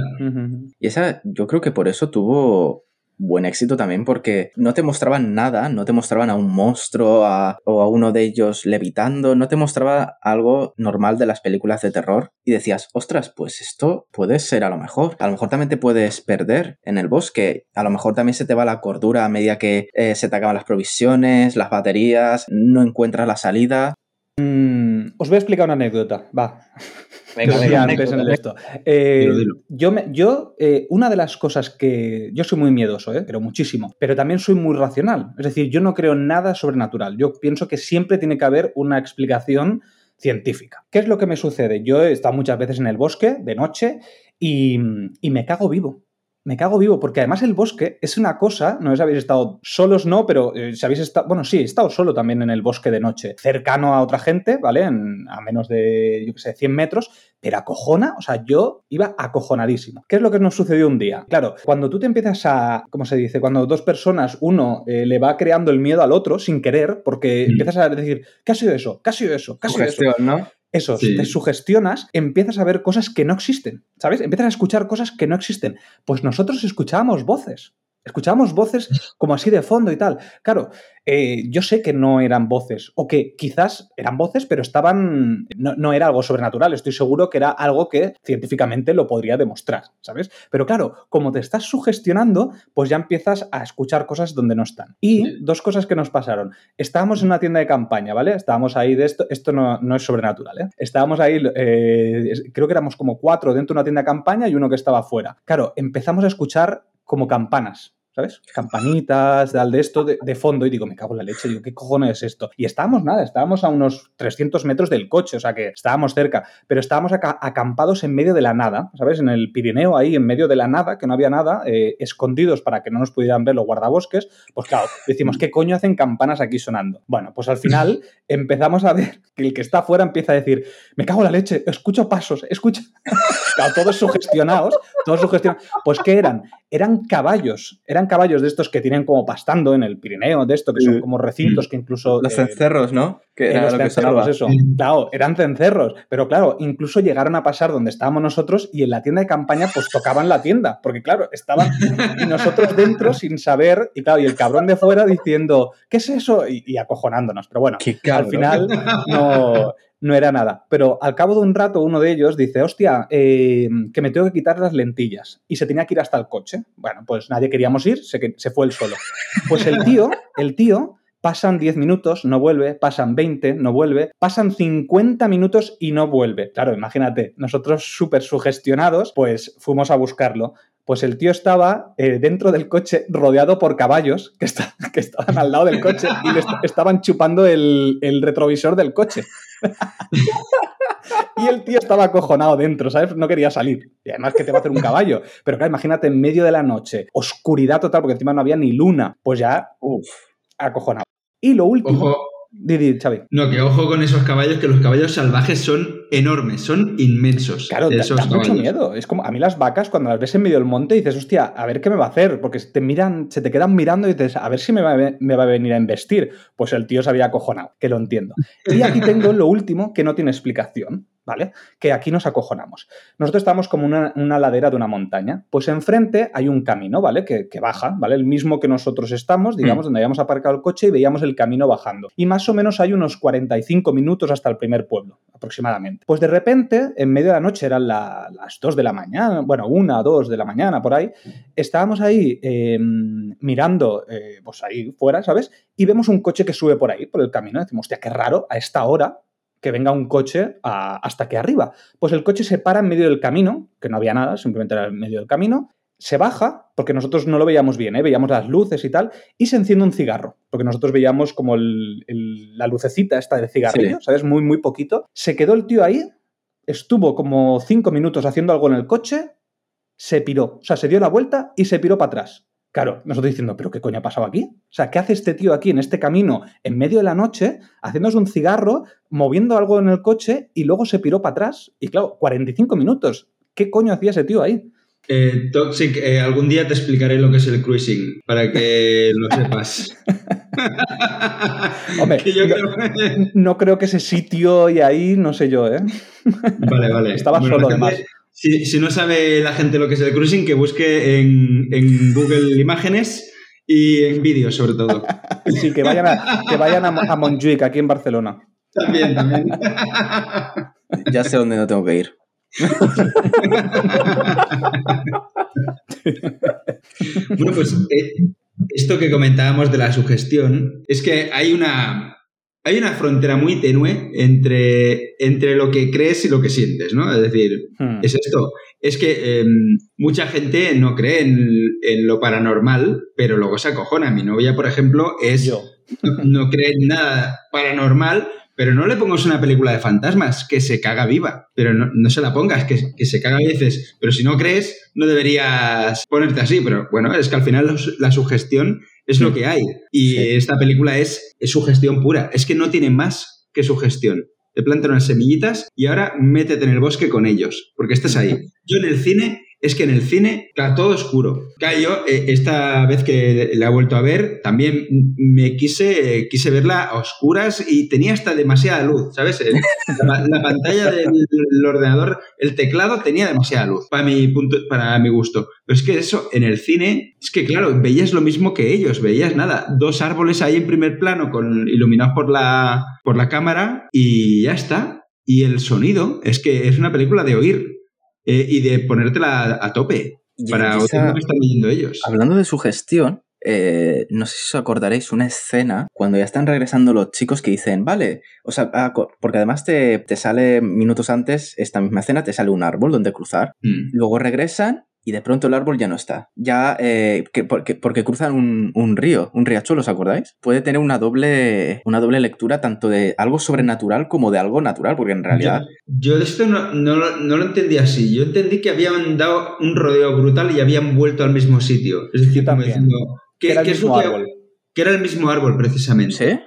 Y esa, yo creo que por eso tuvo buen éxito también porque no te mostraban nada, no te mostraban a un monstruo o a uno de ellos levitando, no te mostraba algo normal de las películas de terror y decías, ostras, pues esto puede ser a lo mejor. A lo mejor también te puedes perder en el bosque, a lo mejor también se te va la cordura a medida que eh, se te acaban las provisiones, las baterías, no encuentras la salida. Mm, os voy a explicar una anécdota, va. <laughs> Venga, antes en esto. Eh, yo, yo eh, una de las cosas que. Yo soy muy miedoso, ¿eh? creo muchísimo, pero también soy muy racional. Es decir, yo no creo nada sobrenatural. Yo pienso que siempre tiene que haber una explicación científica. ¿Qué es lo que me sucede? Yo he estado muchas veces en el bosque de noche y, y me cago vivo me cago vivo, porque además el bosque es una cosa, no sé si habéis estado solos, no, pero eh, si habéis estado, bueno, sí, he estado solo también en el bosque de noche, cercano a otra gente, ¿vale? a menos de, yo qué sé, 100 metros, pero acojona, o sea, yo iba acojonadísimo. ¿Qué es lo que nos sucedió un día? Claro, cuando tú te empiezas a, ¿cómo se dice? Cuando dos personas, uno eh, le va creando el miedo al otro sin querer, porque mm. empiezas a decir, ¿qué ha sido eso? ¿Qué ha sido eso? ¿Qué ha sido eso? ¿no? Eso, te sugestionas, empiezas a ver cosas que no existen, ¿sabes? Empiezas a escuchar cosas que no existen. Pues nosotros escuchábamos voces. Escuchábamos voces como así de fondo y tal. Claro, eh, yo sé que no eran voces, o que quizás eran voces, pero estaban. No, era algo sobrenatural. Estoy seguro que era algo que científicamente lo podría demostrar, ¿sabes? Pero claro, como te estás sugestionando, pues ya empiezas a escuchar cosas donde no están. Y dos cosas que nos pasaron. Estábamos en una tienda de campaña, ¿vale? Estábamos ahí de esto. Esto no, es sobrenatural, ¿eh? Estábamos ahí, eh, creo que éramos como cuatro dentro de una tienda de campaña y uno que estaba fuera. Claro, empezamos a escuchar como campanas. ¿Sabes? Campanitas, de esto de, fondo y digo, me cago en la leche, digo, ¿qué cojones es esto? Y estábamos nada, estábamos a unos 300 metros del coche, o sea que estábamos cerca, pero estábamos acampados en medio de la nada, ¿sabes? En el Pirineo, ahí en medio de la nada, que no había nada, eh, escondidos para que no nos pudieran ver los guardabosques, pues claro, decimos, ¿qué coño hacen campanas aquí sonando? Bueno, pues al final <laughs> empezamos a ver que el que está afuera empieza a decir, me cago en la leche, escucho pasos, escucho... <laughs> claro, todos sugestionados, todos sugestionados. Pues ¿qué eran? Eran caballos, eran caballos de estos que tienen como pastando en el Pirineo, de esto, que son como recintos que incluso... Los eh, cencerros, ¿no? Que era los cencerros, eso. Claro, eran cencerros, pero claro, incluso llegaron a pasar donde estábamos nosotros y en la tienda de campaña pues tocaban la tienda, porque claro, estaban y nosotros dentro sin saber, y claro, y el cabrón de fuera diciendo, ¿qué es eso? Y, acojonándonos, pero bueno, al final no no era nada. Pero al cabo de un rato uno de ellos dice, hostia, eh, que me tengo que quitar las lentillas. Y se tenía que ir hasta el coche. Bueno, pues nadie queríamos ir, se, se fue él solo. Pues el tío, el tío Pasan 10 minutos, no vuelve, pasan 20, no vuelve, pasan 50 minutos y no vuelve. Claro, imagínate, nosotros súper sugestionados, pues fuimos a buscarlo. Pues el tío estaba eh, dentro del coche rodeado por caballos que, que estaban al lado del coche y estaban chupando el, el retrovisor del coche. y el tío estaba acojonado dentro, ¿sabes? No quería salir. Y además que te va a hacer un caballo. Pero claro, imagínate en medio de la noche, oscuridad total, porque encima no había ni luna. Pues ya, Uf. acojonado. Y lo último... Didi, Xavi. no, que ojo con esos caballos, que los caballos salvajes son enormes, son inmensos. Claro, esos da mucho miedo. Es como a mí las vacas, cuando las ves en medio del monte, dices, hostia, a ver qué me va a hacer. Porque te miran, se te quedan mirando y dices, a ver si me va, me va a venir a embestir. Pues el tío se había acojonado, que lo entiendo. Y aquí tengo lo último que no tiene explicación, ¿vale? Que aquí nos acojonamos. Nosotros estamos como una, una ladera de una montaña. Pues enfrente hay un camino, ¿vale? Que, que baja, ¿vale? El mismo que nosotros estamos, digamos, donde habíamos aparcado el coche y veíamos el camino bajando. Y más o menos hay unos 45 minutos hasta el primer pueblo, aproximadamente. Pues de repente, en medio de la noche, eran la- las 2 de la mañana, bueno, una, dos de la mañana, por ahí, estábamos ahí eh, mirando, eh, pues ahí fuera, ¿sabes? Y vemos un coche que sube por ahí, por el camino. Decimos, hostia, qué raro, a esta hora que venga un coche a- hasta aquí arriba. Pues el coche se para en medio del camino, que no había nada, simplemente era en medio del camino, se baja, porque nosotros no lo veíamos bien, ¿eh? veíamos las luces y tal, y se enciende un cigarro, porque nosotros veíamos como el- el- la lucecita esta del cigarrillo, Sí. ¿sabes? Muy, muy poquito. Se quedó el tío ahí, estuvo como cinco minutos haciendo algo en el coche, se piró, o sea, se dio la vuelta y se piró para atrás. Claro, nosotros diciendo, ¿pero qué coño ha pasado aquí? O sea, ¿qué hace este tío aquí en este camino en medio de la noche, haciéndose un cigarro, moviendo algo en el coche y luego se piró para atrás? Y claro, 45 minutos. ¿Qué coño hacía ese tío ahí? Eh, Toxic, eh, algún día te explicaré lo que es el cruising, para que <laughs> lo sepas. <laughs> Hombre, Que yo no- creo- No creo que ese sitio y ahí, no sé yo, ¿eh? Vale, vale. <laughs> Estaba Bueno, solo, además. Si, si no sabe la gente lo que es el cruising, que busque en, en Google Imágenes y en vídeos, sobre todo. <laughs> Sí, que vayan a, que vayan a Montjuic, aquí en Barcelona. También, también. Ya sé dónde no tengo que ir. <laughs> Bueno, pues eh, esto que comentábamos de la sugestión, es que hay una, hay una frontera muy tenue entre, entre lo que crees y lo que sientes, ¿no? Es decir, Hmm. es esto. Es que eh, mucha gente no cree en, en lo paranormal, pero luego se acojona. Mi novia, por ejemplo, es Yo. no, no cree en nada paranormal, pero no le pongas una película de fantasmas, que se caga viva. Pero no, no se la pongas, que, que se caga y dices, pero si no crees, no deberías ponerte así. Pero bueno, es que al final los- la sugestión es lo que hay. Y Sí. esta película es, es sugestión pura. Es que no tiene más que sugestión. Te plantan unas semillitas y ahora métete en el bosque con ellos, porque estás ahí. Yo en el cine, es que en el cine está todo oscuro. Claro, eh, esta vez que la he vuelto a ver, también me quise, quise verla a oscuras y tenía hasta demasiada luz, ¿sabes? La, la pantalla del ordenador, el teclado tenía demasiada luz, para mi, punto, para mi gusto. Pero es que eso, en el cine, es que claro, veías lo mismo que ellos, veías nada, dos árboles ahí en primer plano, con, iluminados por la, por la cámara y ya está. Y el sonido, es que es una película de oír eh, y de ponértela a tope para lo que están leyendo ellos. Hablando de sugestión, eh, no sé si os acordaréis una escena cuando ya están regresando los chicos que dicen, vale, o sea, ah, porque además te, te sale minutos antes, esta misma escena, te sale un árbol donde cruzar, Mm. luego regresan y de pronto el árbol ya no está. Ya, eh, que, porque, porque cruzan un, un río, un riachuelo, ¿os acordáis? Puede tener una doble, una doble lectura tanto de algo sobrenatural como de algo natural, porque en realidad... Yo de esto no, no lo- no lo entendí así. Yo entendí que habían dado un rodeo brutal y habían vuelto al mismo sitio. Es decir, Yo como también. diciendo, ¿qué- Que era el qué es lo mismo que- árbol. que era el mismo árbol, precisamente. ¿Sí?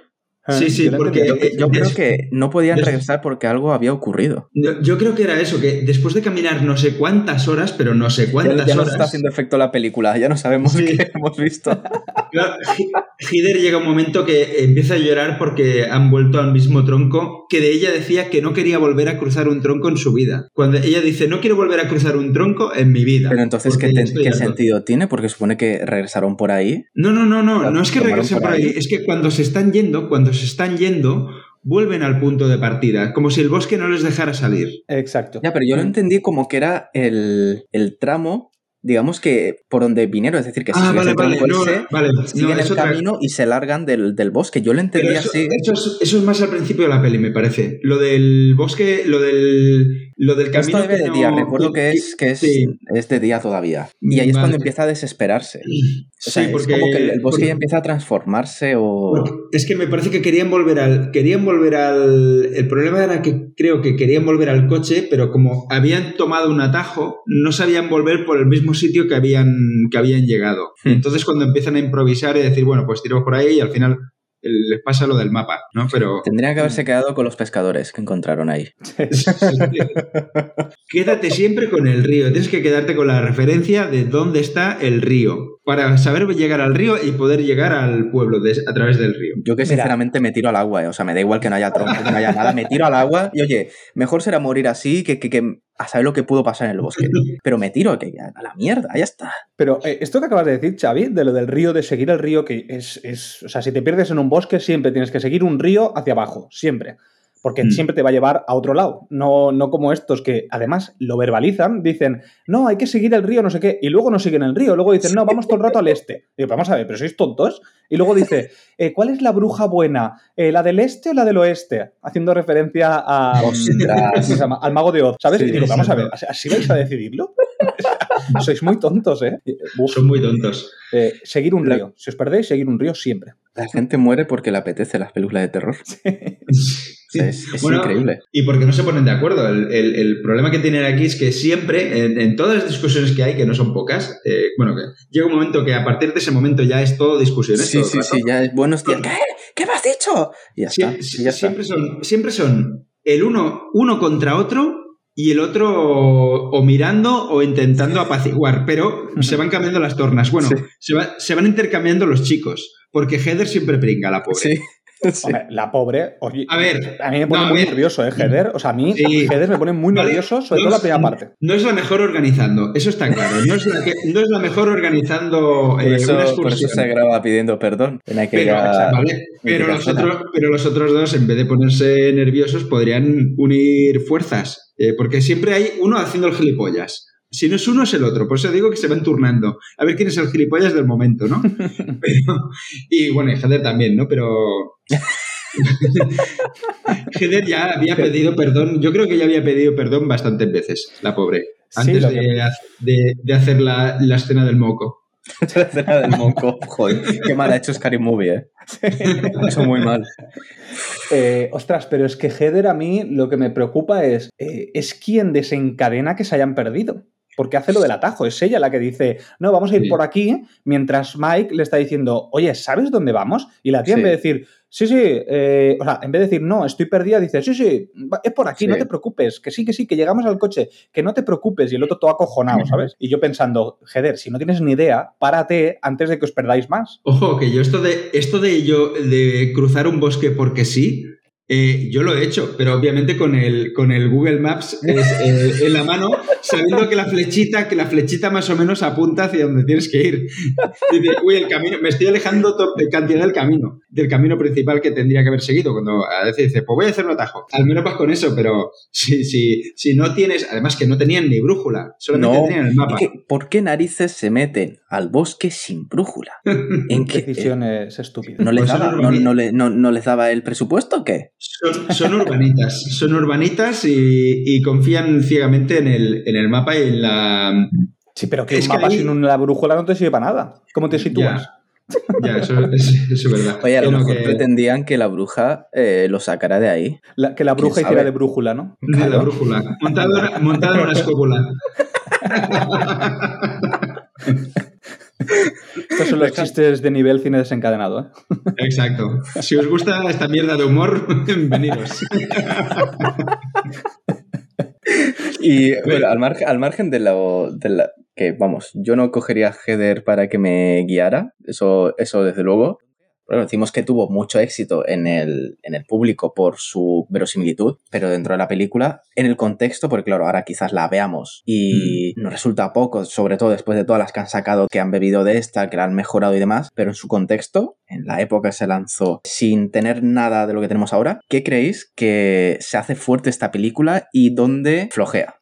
Sí, sí, Yo porque-. Yo, yo creo es- que no podían es- regresar porque algo había ocurrido. No, Yo creo que era eso, que después de caminar no sé cuántas horas, pero no sé Ya, cuántas ya nos horas. está haciendo efecto la película, ya no sabemos Sí. qué hemos visto. <laughs> Claro, Hider llega un momento que empieza a llorar porque han vuelto al mismo tronco, que de ella decía que no quería volver a cruzar un tronco en su vida. Cuando ella dice, no quiero volver a cruzar un tronco en mi vida. Pero entonces, ¿qué, ya te- qué harto". sentido tiene? Porque supone que regresaron por ahí. No, no, no, no, no es que regresen por por ahí, ahí. es que cuando se están yendo, cuando se están yendo, vuelven al punto de partida, como si el bosque no les dejara salir. Exacto. Ya, pero yo lo Mm. entendí como que era el, el tramo, digamos que por donde vinieron, es decir, que Ah, vale, vale, no, vale, no, siguen es el otra- camino y se largan del, del bosque. Yo lo entendí eso, así. eso es, eso es más al principio de la peli, me parece. Lo del bosque, lo del Lo del camino. Esto debe de no- día, recuerdo que es, que es, Sí. es de día todavía. Y ahí es Vale. cuando empieza a desesperarse. O sea, Sí, porque- es como que el, bosque porque- ya empieza a transformarse o... Porque Es que me parece que querían volver al. Querían volver al. El problema era que creo que querían volver al coche, pero como habían tomado un atajo, no sabían volver por el mismo sitio que habían, que habían llegado. Hmm. Entonces, cuando empiezan a improvisar y decir, bueno, pues tiro por ahí y al final les pasa lo del mapa, ¿no? Pero. Tendrían que haberse quedado con los pescadores que encontraron ahí. <laughs> Quédate siempre con el río. Tienes que quedarte con la referencia de dónde está el río. Para saber llegar al río y poder llegar al pueblo de- a través del río. Yo que Mira. sinceramente me tiro al agua, eh. o sea, me da igual que no haya tronco, que no haya nada, me tiro al agua y oye, mejor será morir así que, que, que a saber lo que pudo pasar en el bosque. Pero me tiro, que a la mierda, ya está. Pero eh, esto que acabas de decir, Xavi, de lo del río, de seguir el río, que es, es. O sea, si te pierdes en un bosque, siempre tienes que seguir un río hacia abajo, siempre. Porque Mm. siempre te va a llevar a otro lado. No, no como estos que además lo verbalizan, dicen, no, hay que seguir el río, no sé qué, y luego no siguen el río. Luego dicen, no, vamos todo el rato al este. Y digo, vamos a ver, pero sois tontos. Y luego dice, <laughs> eh, ¿cuál es la bruja buena? Eh, ¿La del este o la del oeste? Haciendo referencia a, <laughs> al mago de Oz, ¿sabes? Sí, y digo, vamos a ver. ¿así vais a decidirlo? <laughs> Sois muy tontos, ¿eh? Uf. Son muy tontos. Eh, seguir un río. Si os perdéis, seguir un río siempre. La gente muere porque le apetece las películas de terror. Sea, es es Bueno, increíble. Y porque no se ponen de acuerdo. El, el- el problema que tienen aquí es que siempre, en, en todas las discusiones que hay, que no son pocas, eh, bueno, que llega un momento que a partir de ese momento ya es todo discusiones. Sí, todo el sí, rato. sí, ya es buenos días. ¿Qué? ¿Qué me has dicho? Y ya está. y ya está. siempre, son, siempre son el uno, uno contra otro y el otro o mirando o intentando apaciguar, pero se van cambiando las tornas. Bueno, Sí. se, va- se van intercambiando los chicos, porque Heather siempre pringa, la pobre. Sí. <laughs> sí. Hombre, la pobre. oye, A ver, a mí me pone no, muy ver. nervioso, ¿eh, Heather? O sea, a mí, Sí. Heather me pone muy Vale, nervioso, sobre no todo la es- primera parte. No es la mejor organizando, eso está claro. No es la, que- no es la mejor organizando Por eh, eso, una por excursión. eso se graba pidiendo perdón en Pero, vale, los otros, pero los otros dos, en vez de ponerse nerviosos, podrían unir fuerzas. eh, porque siempre hay uno haciendo el gilipollas. Si no es uno, es el otro. Por eso digo que se van turnando. A ver quién es el gilipollas del momento, ¿no? <laughs> Pero- y bueno, y Heather también, ¿no? Pero. <laughs> Heather ya había pedido perdón. Yo creo que ya había pedido perdón bastantes veces, la pobre. Antes de, que- de- de hacer la, la escena del moco. <laughs> la escena del monco. Joder, qué mal ha hecho Scary Movie, eh. Lo ha hecho muy mal. Eh, ostras, pero es que Heather a mí lo que me preocupa es, eh, es quien desencadena que se hayan perdido. Porque hace lo del atajo, es ella la que dice, no, vamos a ir Sí. por aquí, mientras Mike le está diciendo, oye, ¿sabes dónde vamos? Y la tía Sí. en vez de decir, sí, sí, eh, o sea, en vez de decir, no, estoy perdida, dice, sí, sí, es por aquí, Sí. no te preocupes, que sí, que sí, que llegamos al coche, que no te preocupes, y el otro todo acojonado, ¿sabes? Y yo pensando, Heather, si no tienes ni idea, párate antes de que os perdáis más. Ojo, que yo esto de esto de yo de cruzar un bosque porque sí, eh, yo lo he hecho, pero obviamente con el, con el Google Maps es, eh, en la mano, sabiendo que la flechita, que la flechita más o menos apunta hacia donde tienes que ir. Dice, uy, el camino, me estoy alejando de cantidad del camino, del camino principal que tendría que haber seguido. Cuando a veces dice, pues voy a hacer un atajo. Al menos vas con eso, pero si, si, si no tienes, además que no tenían ni brújula, solamente No, tenían el mapa. ¿Por qué narices se meten al bosque sin brújula? ¿En <laughs> qué? Decisiones estúpidas. ¿No les, Pues daba, no, no le- no- no les daba el presupuesto o qué? Son, son urbanitas, son urbanitas y, y confían ciegamente en el, en el mapa y en la... Sí, pero que Es un que mapa ahí- sin una brújula no te sirve para nada. ¿Cómo te sitúas? Ya, eso, es, eso es verdad. Oye, a lo mejor que- pretendían que la bruja eh, lo sacara de ahí. La- que la bruja ¿Quién hiciera sabe? de brújula, ¿no? de la brújula. Montada, montada en una escóbula. <laughs> Estos son los chistes de nivel cine desencadenado, ¿eh? Exacto. Si os gusta esta mierda de humor, <laughs> veniros. Y bueno, al, margen, al margen de lo de la, que, vamos, yo no cogería a Heather para que me guiara, eso, eso desde luego. Bueno, decimos que tuvo mucho éxito en el, en el público por su verosimilitud, pero dentro de la película, en el contexto, porque claro, ahora quizás la veamos y nos resulta poco, sobre todo después de todas las que han sacado, que han bebido de esta, que la han mejorado y demás, pero en su contexto, en la época que se lanzó, sin tener nada de lo que tenemos ahora, ¿qué creéis que se hace fuerte esta película y dónde flojea?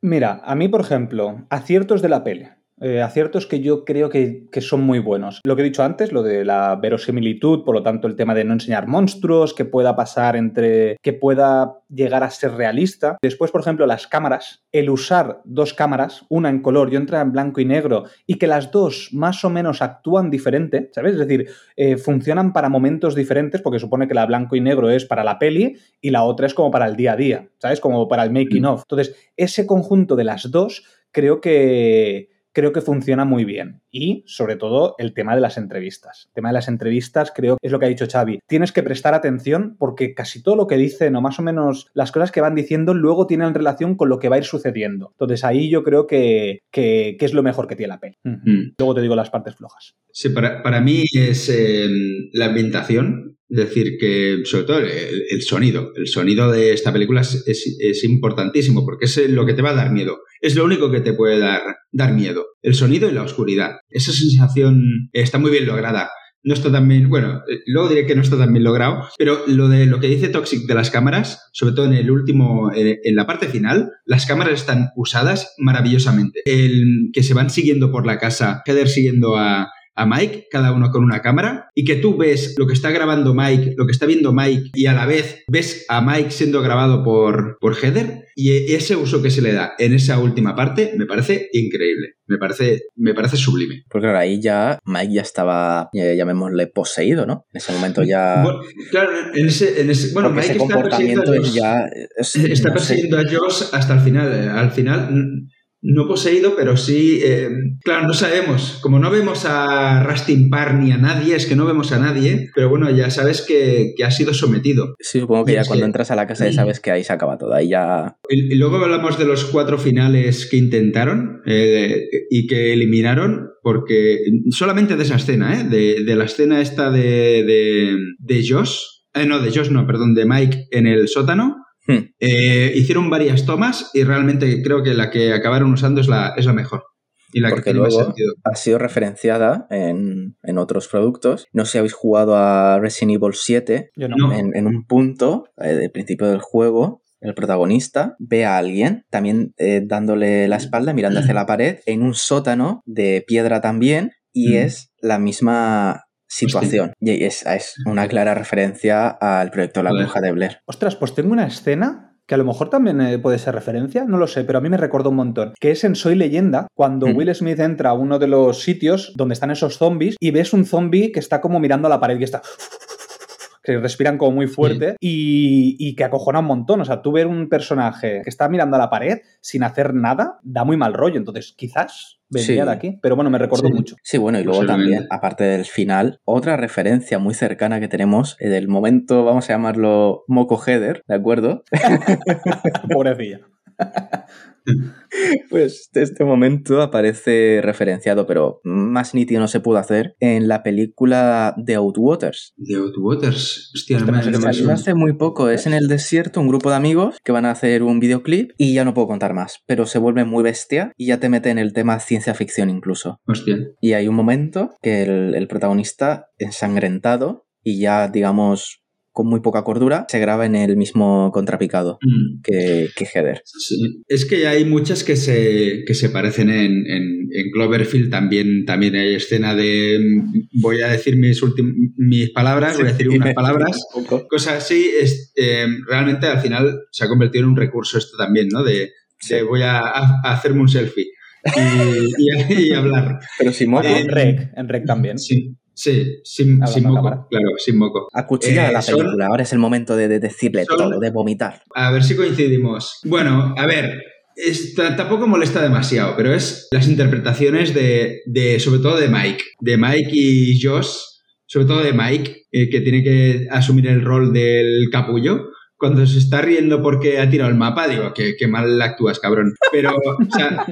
Mira, a mí, por ejemplo, aciertos de la peli. Eh, aciertos que yo creo que, que, son muy buenos. Lo que he dicho antes, lo de la verosimilitud, por lo tanto el tema de no enseñar monstruos, que pueda pasar entre, que pueda llegar a ser realista. Después, por ejemplo, las cámaras, el usar dos cámaras, una en color y otra en blanco y negro, y que las dos más o menos actúan diferente, ¿sabes? Es decir, eh, funcionan para momentos diferentes, porque supone que la blanco y negro es para la peli y la otra es como para el día a día, ¿sabes? Como para el making of. Entonces, ese conjunto de las dos creo que creo que funciona muy bien. Y, sobre todo, el tema de las entrevistas. El tema de las entrevistas, creo que es lo que ha dicho Xavi. Tienes que prestar atención porque casi todo lo que dicen, o más o menos las cosas que van diciendo, luego tienen relación con lo que va a ir sucediendo. Entonces, ahí yo creo que, que, es lo mejor que tiene la peli. Mm. Luego te digo las partes flojas. Sí, para, para mí es eh, la ambientación decir que, sobre todo, el, sonido. El sonido de esta película es, es, importantísimo porque es lo que te va a dar miedo. Es lo único que te puede dar, dar miedo. El sonido y la oscuridad. Esa sensación está muy bien lograda. No está tan bien, bueno, eh, luego diré que no está tan bien logrado, pero lo de lo que dice Toxic de las cámaras, sobre todo en el último, en la parte final, las cámaras están usadas maravillosamente. El que se van siguiendo por la casa, Heather siguiendo a, a Mike, cada uno con una cámara, y que tú ves lo que está grabando Mike, lo que está viendo Mike, y a la vez ves a Mike siendo grabado por, por Heather, y ese uso que se le da en esa última parte me parece increíble, me parece, me parece sublime. Porque claro, ahí ya Mike ya estaba, llamémosle, poseído, ¿no? En ese momento ya... Bueno, claro, en ese... En ese bueno, Mike está persiguiendo, a ya, está persiguiendo a Josh hasta el final. Al final no poseído, pero sí, eh, claro, no sabemos. Como no vemos a Rustin Parr ni a nadie, es que no vemos a nadie, pero bueno, ya sabes que, ha sido sometido. Sí, supongo que ya cuando entras a la casa ya sabes que ahí se acaba todo, ahí ya... Y, luego hablamos de los cuatro finales que intentaron eh, y que eliminaron, porque solamente de esa escena, ¿eh? de, la escena esta de, de, de Josh, eh, no, de Josh no, perdón, de Mike en el sótano, Hmm. Eh, hicieron varias tomas y realmente creo que la que acabaron usando es la, es la mejor. Y la Porque que luego ha sido referenciada en, otros productos. No sé si habéis jugado a Resident Evil 7. En, un punto eh, del principio del juego, el protagonista ve a alguien también eh, dándole la espalda, mirando hacia la pared, en un sótano de piedra también, y hmm. es la misma situación. Y es, es, una clara referencia al proyecto La Bruja de Blair. Ostras, pues tengo una escena que a lo mejor también eh, puede ser referencia, no lo sé, pero a mí me recuerda un montón, que es en Soy leyenda, cuando Will Smith entra a uno de los sitios donde están esos zombies y ves un zombie que está como mirando a la pared y está que respiran como muy fuerte y, que acojona un montón. O sea, tú ver un personaje que está mirando a la pared sin hacer nada da muy mal rollo. Entonces, quizás vendría de aquí. Pero bueno, me recuerdo mucho. Sí, bueno, y luego también, aparte del final, otra referencia muy cercana que tenemos eh, del momento, vamos a llamarlo Moco Header, ¿de acuerdo? <laughs> Pobrecilla. <laughs> <laughs> Pues este momento aparece referenciado, pero más nítido no se pudo hacer en la película The Outwaters. The Outwaters, hostia, no hace muy poco. Es en el desierto un grupo de amigos que van a hacer un videoclip y ya no puedo contar más, pero se vuelve muy bestia y ya te mete en el tema ciencia ficción incluso. Hostia. Y hay un momento que el, el protagonista ensangrentado y ya digamos con muy poca cordura, se graba en el mismo contrapicado mm. que, que, Heather. Es que hay muchas que se, que se parecen en, en, Cloverfield. También, también hay escena de. Voy a decir mis, mis palabras, voy a decir unas <laughs> palabras. Cosas así. Es, eh, realmente al final se ha convertido en un recurso esto también, ¿no? De, voy a, hacerme un selfie. Y, <laughs> hablar. Pero si moco. En rec, en rec también. Sí. Sí, sin, moco, claro, sin moco. Acuchillar eh, la película, ahora es el momento de, decirle todo, de vomitar. A ver si coincidimos. Bueno, a ver, tampoco molesta demasiado, pero es las interpretaciones de, de, sobre todo de Mike, de Mike y Josh, sobre todo de Mike, eh, que tiene que asumir el rol del capullo cuando se está riendo porque ha tirado el mapa, digo, que, mal actúas, cabrón. Pero, o sea,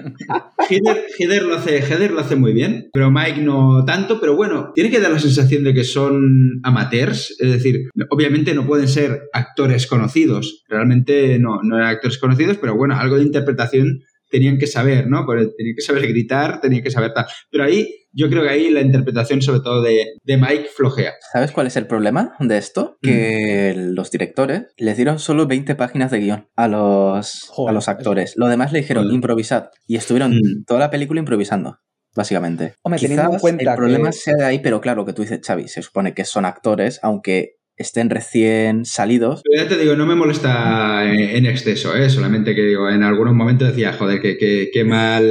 <laughs> Heather, lo hace, Heather lo hace muy bien, pero Mike no tanto, pero bueno, tiene que dar la sensación de que son amateurs, es decir, obviamente no pueden ser actores conocidos, realmente no, no eran actores conocidos, pero bueno, algo de interpretación tenían que saber, ¿no? tenían que saber gritar, tenían que saber tal. Pero ahí, yo creo que ahí la interpretación, sobre todo de, Mike, flojea. ¿Sabes cuál es el problema de esto? Que mm. los directores les dieron solo 20 páginas de guion a los, a los actores. Lo demás le dijeron improvisad. Y estuvieron mm. toda la película improvisando. básicamente. Hombre, teniendo en Quizás cuenta el problema que- sea de ahí, pero claro, lo que tú dices, Xavi, se supone que son actores, aunque estén recién salidos. Pero ya te digo, no me molesta en en exceso, ¿eh? solamente que digo, en algunos momentos decía, joder, que, que- que mal,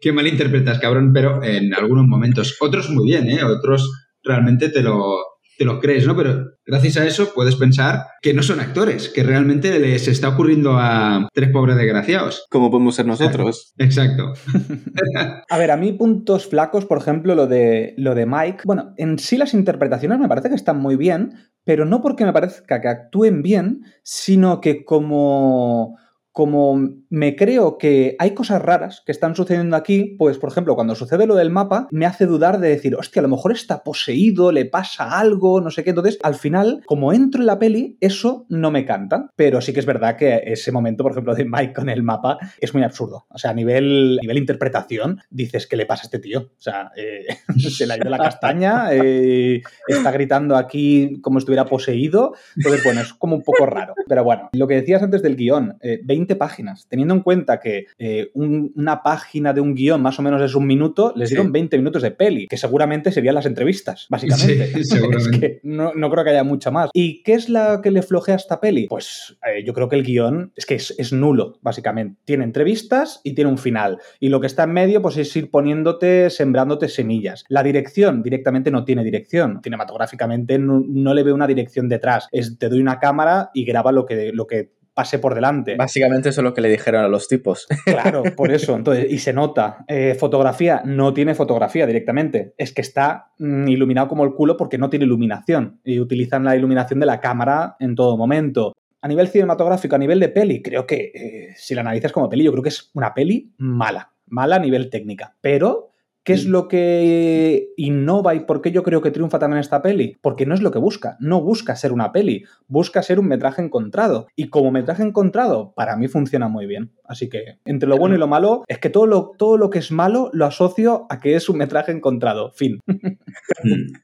qué mal interpretas, cabrón, pero en algunos momentos. Otros muy bien, ¿eh? otros realmente te lo, te lo crees, ¿no? Pero gracias a eso puedes pensar que no son actores, que realmente les está ocurriendo a tres pobres desgraciados. Como podemos ser nosotros. Exacto. <laughs> A ver, a mí puntos flacos, por ejemplo, lo de, lo de Mike. Bueno, en sí las interpretaciones me parece que están muy bien, pero no porque me parezca que actúen bien, sino que como, como me creo que hay cosas raras que están sucediendo aquí, pues por ejemplo, cuando sucede lo del mapa, me hace dudar de decir, hostia, a lo mejor está poseído, le pasa algo, no sé qué. Entonces, al final, como entro en la peli, eso no me canta. Pero sí que es verdad que ese momento, por ejemplo, de Mike con el mapa es muy absurdo. O sea, a nivel, nivel interpretación, dices, ¿qué le pasa a este tío? O sea, eh, <laughs> se le ha ido la castaña, eh, está gritando aquí como si estuviera poseído. Entonces, bueno, es como un poco raro. Pero bueno, lo que decías antes del guion, eh, 20 páginas. Teniendo en cuenta que eh, un- una página de un guion más o menos es un minuto, les Sí. dieron 20 minutos de peli, que seguramente serían las entrevistas, básicamente. Sí, <laughs> seguramente. <laughs> Es que no, no creo que haya mucha más. ¿Y qué es la que le flojea a esta peli? Pues eh, yo creo que el guion es que es, es nulo, básicamente. Tiene entrevistas y tiene un final. Y lo que está en medio, pues es ir poniéndote, sembrándote semillas. La dirección directamente no tiene dirección. Cinematográficamente no, no le veo una dirección detrás. Es te doy una cámara y graba lo que, lo que pase por delante. Básicamente eso es lo que le dijeron a los tipos. <laughs> Claro, por eso. Entonces, y se nota. Eh, fotografía, no tiene fotografía directamente. Es que está mm, iluminado como el culo porque no tiene iluminación. Y utilizan la iluminación de la cámara en todo momento. A nivel cinematográfico, a nivel de peli, creo que eh, si la analizas como peli, yo creo que es una peli mala. Mala a nivel técnica. Pero. ¿Qué es lo que innova y por qué yo creo que triunfa también esta peli? Porque no es lo que busca. No busca ser una peli, busca ser un metraje encontrado. Y como metraje encontrado, para mí funciona muy bien. Así que entre lo bueno y lo malo, es que todo lo, todo lo que es malo lo asocio a que es un metraje encontrado. Fin. <laughs>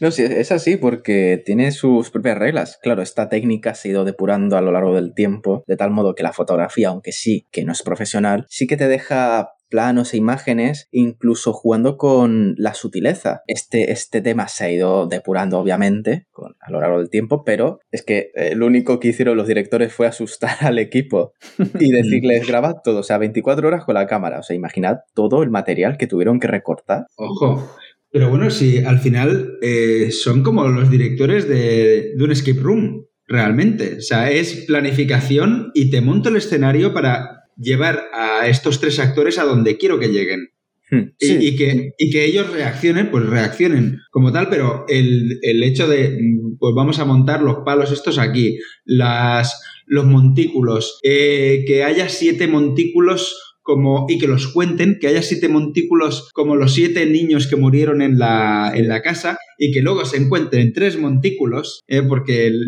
No, sí, es así porque tiene sus propias reglas. Claro, esta técnica se ha ido depurando a lo largo del tiempo, de tal modo que la fotografía, aunque sí que no es profesional, sí que te deja planos e imágenes, incluso jugando con la sutileza. Este, este tema se ha ido depurando, obviamente, con, a lo largo del tiempo, pero es que eh, lo único que hicieron los directores fue asustar al equipo y <laughs> decirles, grabad todo, o sea, 24 horas con la cámara. O sea, imaginad todo el material que tuvieron que recortar. Ojo. Pero bueno, si al final eh, son como los directores de, de un escape room, realmente. O sea, es planificación y te monto el escenario para llevar a estos tres actores a donde quiero que lleguen. Hmm, Y, que, y que ellos reaccionen, pues reaccionen como tal, pero el, el hecho de, mm, pues vamos a montar los palos estos aquí, las, los montículos, eh, que haya siete montículos como, y que los cuenten, que haya siete montículos como los siete niños que murieron en la, en la casa y que luego se encuentren tres montículos, eh, porque el-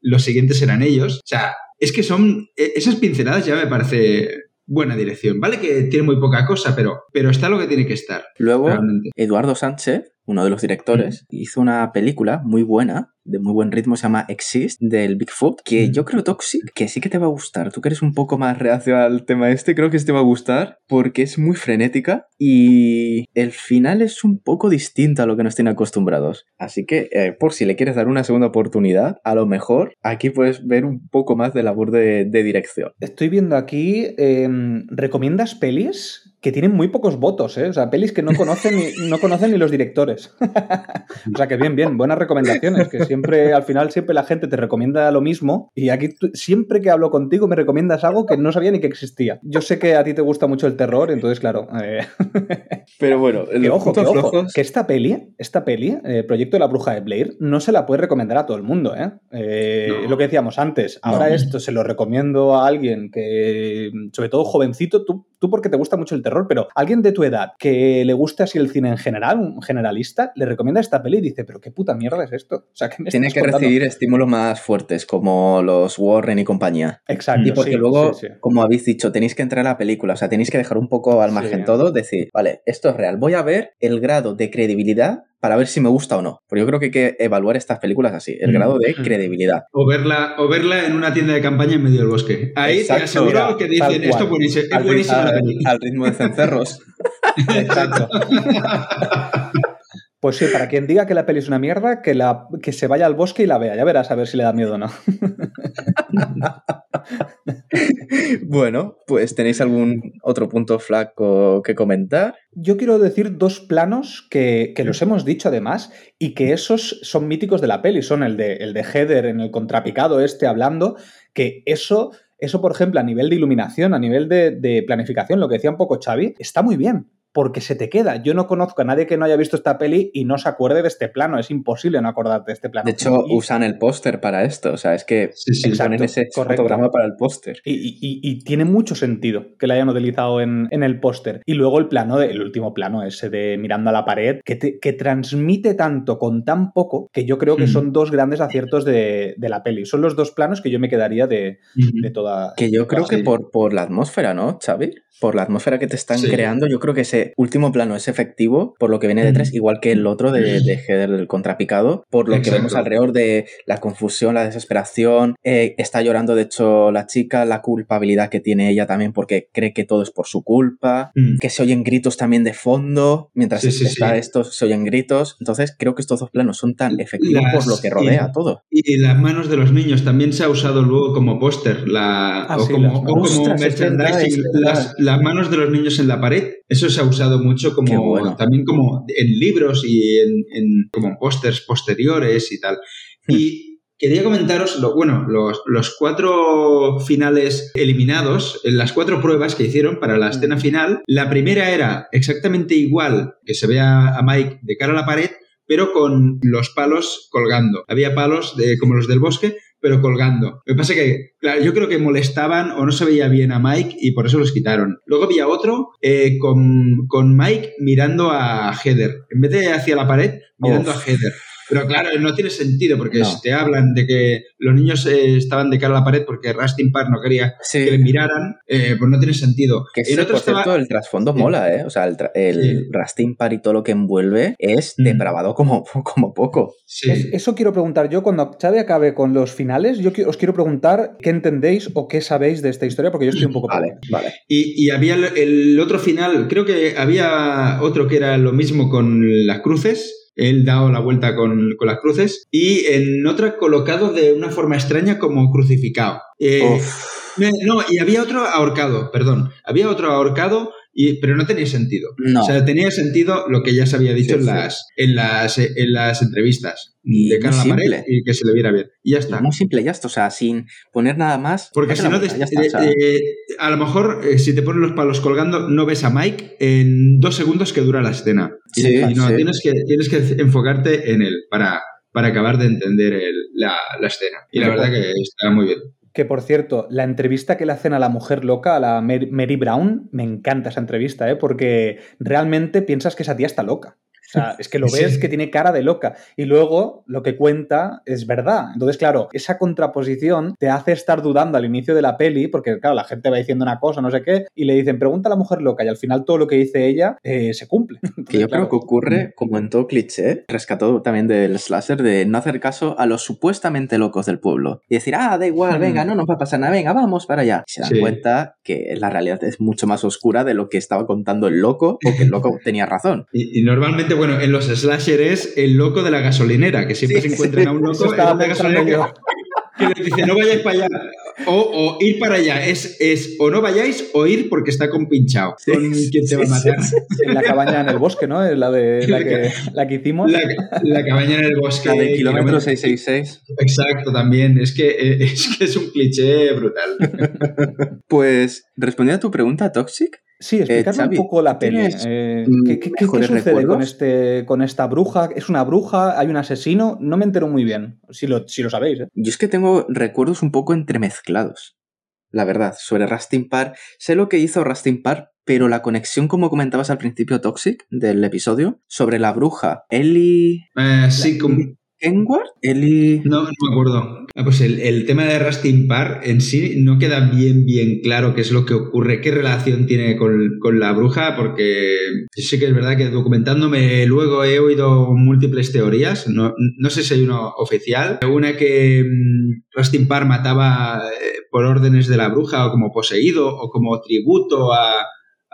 los siguientes eran ellos. O sea, es que son, eh, esas pinceladas ya me parece buena dirección. Vale que tiene muy poca cosa, pero, pero está lo que tiene que estar. Luego, realmente. Eduardo Sánchez, uno de los directores, hizo una película muy buena, de muy buen ritmo, se llama Exist, del Bigfoot, que Mm. yo creo, Toxic, que sí que te va a gustar. Tú que eres un poco más reacio al tema este, creo que sí te va a gustar, porque es muy frenética y el final es un poco distinto a lo que nos tienen acostumbrados. Así que, eh, por si le quieres dar una segunda oportunidad, a lo mejor aquí puedes ver un poco más de labor de, de dirección. Estoy viendo aquí, eh, recomiendas pelis que tienen muy pocos votos, ¿eh? O sea, pelis que no <laughs> conocen ni, no conocen ni los directores. <laughs> o sea, que bien, bien, buenas recomendaciones, que siempre, al final, siempre la gente te recomienda lo mismo y aquí tú- siempre que hablo contigo me recomiendas algo que no sabía ni que existía. Yo sé que a ti te gusta mucho el terror, entonces, claro, eh, <laughs> Pero bueno, que ojo, que ojo, que esta peli, esta peli, eh, Proyecto de la Bruja de Blair, no se la puede recomendar a todo el mundo, ¿eh? Eh, No. Lo que decíamos antes, ahora No. esto se lo recomiendo a alguien que, sobre todo jovencito, tú, tú porque te gusta mucho el terror, pero alguien de tu edad que le gusta así el cine en general, un generalista, le recomienda esta peli y dice, pero qué puta mierda es esto. O sea, ¿qué me Tiene estás que contando? recibir estímulos más fuertes, como los Warren y compañía. Exacto, Y porque sí, luego, sí, sí. como habéis dicho, tenéis que entrar a la película, o sea, tenéis que dejar un poco al margen todo, decir, vale, esto es real, voy a ver el grado de credibilidad para ver si me gusta o no. Porque yo creo que hay que evaluar estas películas así, el Mm. grado de credibilidad. O verla, o verla en una tienda de campaña en medio del bosque. Ahí Exacto, te aseguro mira, que dicen, esto cual. es buenísimo, es Al- al ritmo de cencerros. <laughs> Exacto. Pues sí, para quien diga que la peli es una mierda, que, la, que se vaya al bosque y la vea. Ya verás a ver si le da miedo o no. <laughs> <laughs> bueno, pues ¿tenéis algún otro punto flaco que comentar? Yo quiero decir dos planos que, que los hemos dicho además y que esos son míticos de la peli. Son el de, el de Heather en el contrapicado este hablando, que eso, eso por ejemplo, a nivel de iluminación, a nivel de, de planificación, lo que decía un poco Xavi, está muy bien. Porque se te queda. Yo no conozco a nadie que no haya visto esta peli y no se acuerde de este plano. Es imposible no acordarte de este plano. De hecho, Y- usan el póster para esto. O sea, es que Sí, sí, ponen ese correcto. fotograma para el póster. Y, y- y- y tiene mucho sentido que la hayan utilizado en, en el póster. Y luego el plano, de- el último plano, ese de mirando a la pared, que, te- que transmite tanto con tan poco que yo creo que Mm. son dos grandes aciertos de, de la peli. Son los dos planos que yo me quedaría de, de toda. Que yo creo que por, por la atmósfera, ¿no, Xavi? Por la atmósfera que te están Sí. creando, yo creo que ese último plano es efectivo por lo que viene detrás, Ujú. igual que el otro de, de Heather del contrapicado, por lo que vemos alrededor de la confusión, la desesperación. eh, está llorando, de hecho, la chica, la culpabilidad que tiene ella también porque cree que todo es por su culpa. Mm. Que se oyen gritos también de fondo, mientras Sí, sí, está sí. esto, se oyen gritos. Entonces, creo que estos dos planos son tan efectivos Las- por lo que rodea y- todo. Y las manos de los niños también se ha usado luego como póster, la, Ah, o, sí, como, o como Ostras, merchandising, verdad. las, las manos de los niños en la pared. Eso se ha usado mucho Qué como bueno. también como en libros y en, en- como en pósters posteriores y tal. Hmm. Y quería comentaros, lo, bueno, los, los cuatro finales eliminados, en las cuatro pruebas que hicieron para la escena final. La primera era exactamente igual que se vea a Mike de cara a la pared, pero con los palos colgando. Había palos de, como los del bosque, pero colgando. Lo que pasa que, claro, yo creo que molestaban o no se veía bien a Mike y por eso los quitaron. Luego había otro eh, con, con Mike mirando a Heather. En vez de hacia la pared, mirando Uf. a Heather. Pero claro, no tiene sentido porque No. si te hablan de que los niños eh, estaban de cara a la pared porque Rustin Park no quería Sí. que le miraran, eh, pues no tiene sentido. Que En otro cierto, estaba- el trasfondo Sí. mola, ¿eh? O sea, el, el Sí. Rastin Par y todo lo que envuelve es Mm. depravado como, <laughs> como poco. Sí. Es- eso quiero preguntar yo. Cuando Xavi acabe con los finales, yo os quiero preguntar qué entendéis o qué sabéis de esta historia, porque yo estoy un poco Vale, vale. Y, y había el, el otro final, creo que había otro que era lo mismo con las cruces. Él dado la vuelta con, con las cruces. Y en otra colocado de una forma extraña como crucificado. Eh, no, y había otro ahorcado, perdón. Había otro ahorcado, y, pero no tenía sentido. no. O sea, tenía sentido lo que ya se había dicho Sí, en, sí. las, en, las, en las entrevistas. Y de cara a la pared y que se le viera bien. Y ya está. muy simple, ya está. O sea, sin poner nada más. Porque si no, o sea, eh, eh, a lo mejor eh, si te ponen los palos colgando, no ves a Mike en dos segundos que dura la escena. Y- Sí, y no, tienes, que, tienes que enfocarte en él para, para acabar de entender el- la, la escena. Y la verdad que está muy bien. Que por cierto, la entrevista que le hacen a la mujer loca, a la Mary, Brown, me encanta esa entrevista, ¿eh? porque realmente piensas que esa tía está loca. O sea, es que lo ves Sí. que tiene cara de loca. Y luego lo que cuenta es verdad. Entonces, claro, esa contraposición te hace estar dudando al inicio de la peli, porque, claro, la gente va diciendo una cosa, no sé qué, y le dicen, pregunta a la mujer loca, y al final todo lo que dice ella eh, se cumple. <laughs> Que yo Entonces, claro, creo que ocurre, como en todo cliché, rescató también del slasher, de no hacer caso a los supuestamente locos del pueblo. Y decir, ah, da igual, venga, no nos va a pasar nada, venga, vamos para allá. Y se dan Sí. cuenta que la realidad es mucho más oscura de lo que estaba contando el loco, o que el loco <laughs> tenía razón. Y, y normalmente, bueno, en los slasher es el loco de la gasolinera, que siempre Sí, se encuentran a un loco en pensando gasolinera yo. <laughs> que, que les dice no vayáis para allá. O, o ir para allá. Es, es o no vayáis o ir porque está compinchado. Sí, con quien te va a matar. En la cabaña en el bosque, ¿no? La, de, <laughs> la, que, la que hicimos. La, la cabaña en el bosque. La de kilómetro kilómetro- 666. Exacto, también. Es que, eh, <laughs> es que es un cliché brutal. Pues, respondiendo a tu pregunta, Toxic, Sí, explicarme Xavi, un poco la peli. ¿tienes, Eh, mm, ¿Qué, qué- sucede con, este, con esta bruja? ¿Es una bruja? ¿Hay un asesino? No me entero muy bien, si lo, si lo sabéis. ¿eh? Yo es que tengo recuerdos un poco entremezclados, la verdad, sobre Rustin Park. Sé lo que hizo Rustin Park, pero la conexión, como comentabas al principio, Toxic, del episodio, sobre la bruja, Ellie... Eh, sí, como- ¿Qué Kenward? Eli... No, no me acuerdo. Ah, pues el, el tema de Rustin Park en sí no queda bien, bien claro qué es lo que ocurre, qué relación tiene con, con la bruja, porque sí que es verdad que documentándome luego he oído múltiples teorías, no, no sé si hay una oficial, una que mm, Rustin Parr mataba eh, por órdenes de la bruja o como poseído o como tributo a,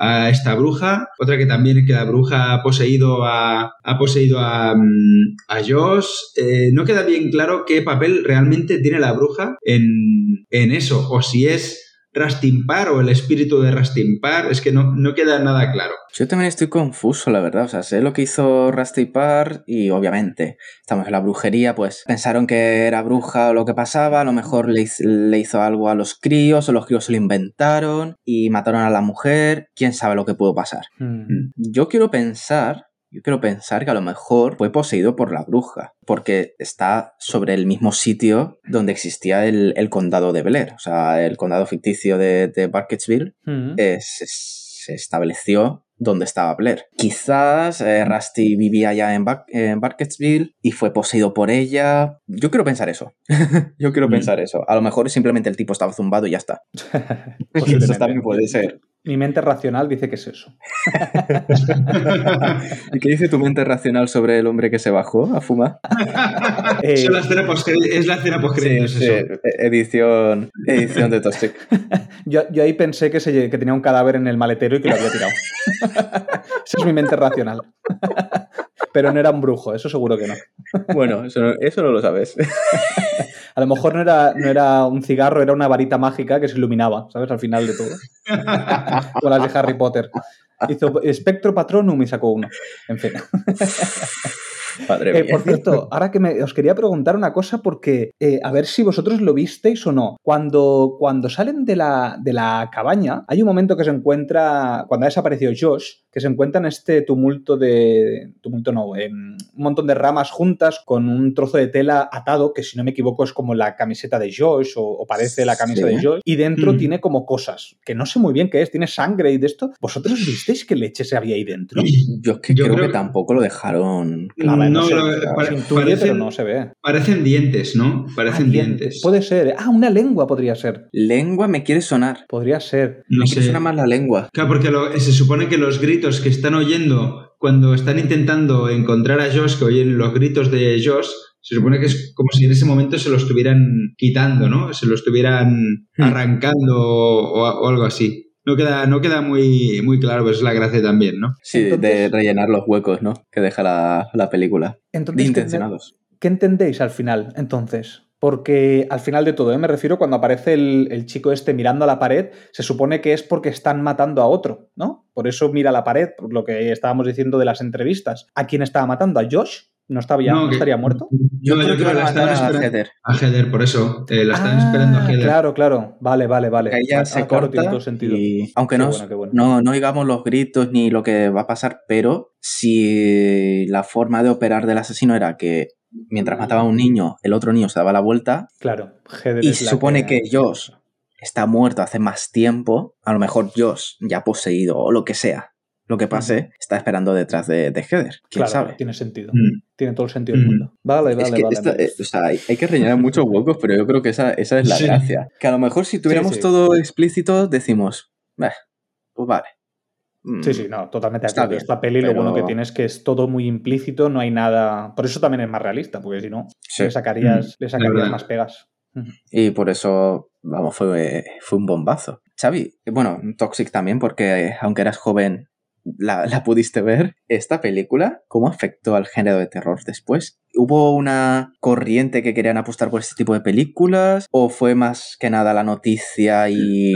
a esta bruja, otra que también que la bruja ha poseído a, ha poseído a, mm, a Josh. Eh, no queda bien claro qué papel realmente tiene la bruja en, en eso, o si es Rastimpar o el espíritu de Rastimpar, es que no, no queda nada claro. Yo también estoy confuso, la verdad. O sea, sé lo que hizo Rastipar y obviamente estamos en la brujería, pues pensaron que era bruja o lo que pasaba, a lo mejor le, le hizo algo a los críos o los críos se lo inventaron y mataron a la mujer. ¿Quién sabe lo que pudo pasar? Mm. Yo quiero pensar, yo quiero pensar que a lo mejor fue poseído por la bruja, porque está sobre el mismo sitio donde existía el, el condado de Bel Air, o sea, el condado ficticio de, de Barketsville eh, se, se estableció donde estaba Blair. Quizás eh, Rusty vivía ya en, Bar- en Barketsville y fue poseído por ella. Yo quiero pensar eso. <laughs> Yo quiero Mm. pensar eso. A lo mejor simplemente el tipo estaba zumbado y ya está. <laughs> Eso también puede ser. Mi mente racional dice que es eso. <laughs> ¿Y qué dice tu mente racional sobre el hombre que se bajó a fumar? Eh, Es la escena post es la escena post-créditos, eso. e- edición, edición de Toxic. yo, yo ahí pensé que, se, que tenía un cadáver en el maletero y que lo había tirado. <laughs> Esa es mi mente racional. <laughs> Pero no era un brujo, eso seguro que no. Bueno, eso no, eso no lo sabes. <laughs> A lo mejor no era, no era un cigarro, era una varita mágica que se iluminaba, ¿sabes? Al final de todo. Con las de Harry Potter. Hizo espectro patronum y sacó uno. En fin. Eh, por cierto, ahora que me, os quería preguntar una cosa porque eh, a ver si vosotros lo visteis o no. Cuando, cuando salen de la, de la cabaña, hay un momento que se encuentra, cuando ha desaparecido Josh, que se encuentra en este tumulto de... Tumulto no, em, un montón de ramas juntas con un trozo de tela atado, que si no me equivoco es como la camiseta de Josh o, o parece la camisa Sí. de Josh, y dentro Mm. tiene como cosas, que no sé muy bien qué es, tiene sangre y de esto. ¿Vosotros visteis qué leches había ahí dentro? Yo es que Yo creo, creo que que- tampoco lo dejaron. A no, lo- se pare- intuye, parecen, pero no se ve. parecen dientes, ¿no? Parecen Ah, dientes. Puede ser. Ah, una lengua podría ser. Lengua me quiere sonar. Podría ser. No Me quiere sonar más la lengua. Claro, porque lo- se supone que los gritos que están oyendo cuando están intentando encontrar a Josh, que oyen los gritos de Josh, se supone que es como si en ese momento se lo estuvieran quitando, ¿no? Se lo estuvieran Hmm. arrancando o, o algo así. No queda, no queda muy, muy claro, pero es la gracia también, ¿no? Sí, de rellenar los huecos, ¿no? Que deja la, la película. De Entonces, ¿qué, intencionados. qué entendéis al final? Entonces. Porque al final de todo, ¿eh? me refiero cuando aparece el, el chico este mirando a la pared, se supone que es porque están matando a otro, ¿no? Por eso mira a la pared, por lo que estábamos diciendo de las entrevistas. ¿A quién estaba matando? ¿A Josh? ¿No, estaba ya, No, ¿no que- estaría muerto? Yo creo que la estaban matar a esperando. Heather. A Heather, por eso. eh, la están Ah, esperando a Heather. Claro, claro. Vale, vale, vale. Que ella Ah, se tiene corta todo sentido. y aunque Qué no, bueno, no, no oigamos los gritos ni lo que va a pasar, pero si la forma de operar del asesino era que mientras mataba a un niño, el otro niño se daba la vuelta Claro. Heather y es se la supone que Josh está muerto hace más tiempo, a lo mejor Josh ya poseído o lo que sea, lo que pase, está esperando detrás de, de Heather. ¿Quién Claro, sabe? tiene sentido. Mm. Tiene todo el sentido del Mm. mundo. Vale, vale, es que vale. esta- vale. eh, o sea, hay, hay que rellenar muchos huecos, pero yo creo que esa, esa es la Sí. gracia. Que a lo mejor si tuviéramos sí. todo explícito, decimos, "Bah, pues vale. Mm, Sí, sí, no, totalmente Está bien, Esta peli lo bueno que tiene es que es todo muy implícito, no hay nada. Por eso también es más realista, porque si no, sí. le sacarías, Mm, le sacarías más pegas. Y por eso, vamos, fue, fue un bombazo. Xavi, bueno, Toxic también, porque eh, aunque eras joven, la, la pudiste ver. Esta película, ¿cómo afectó al género de terror después? ¿Hubo una corriente que querían apostar por este tipo de películas? ¿O fue más que nada la noticia y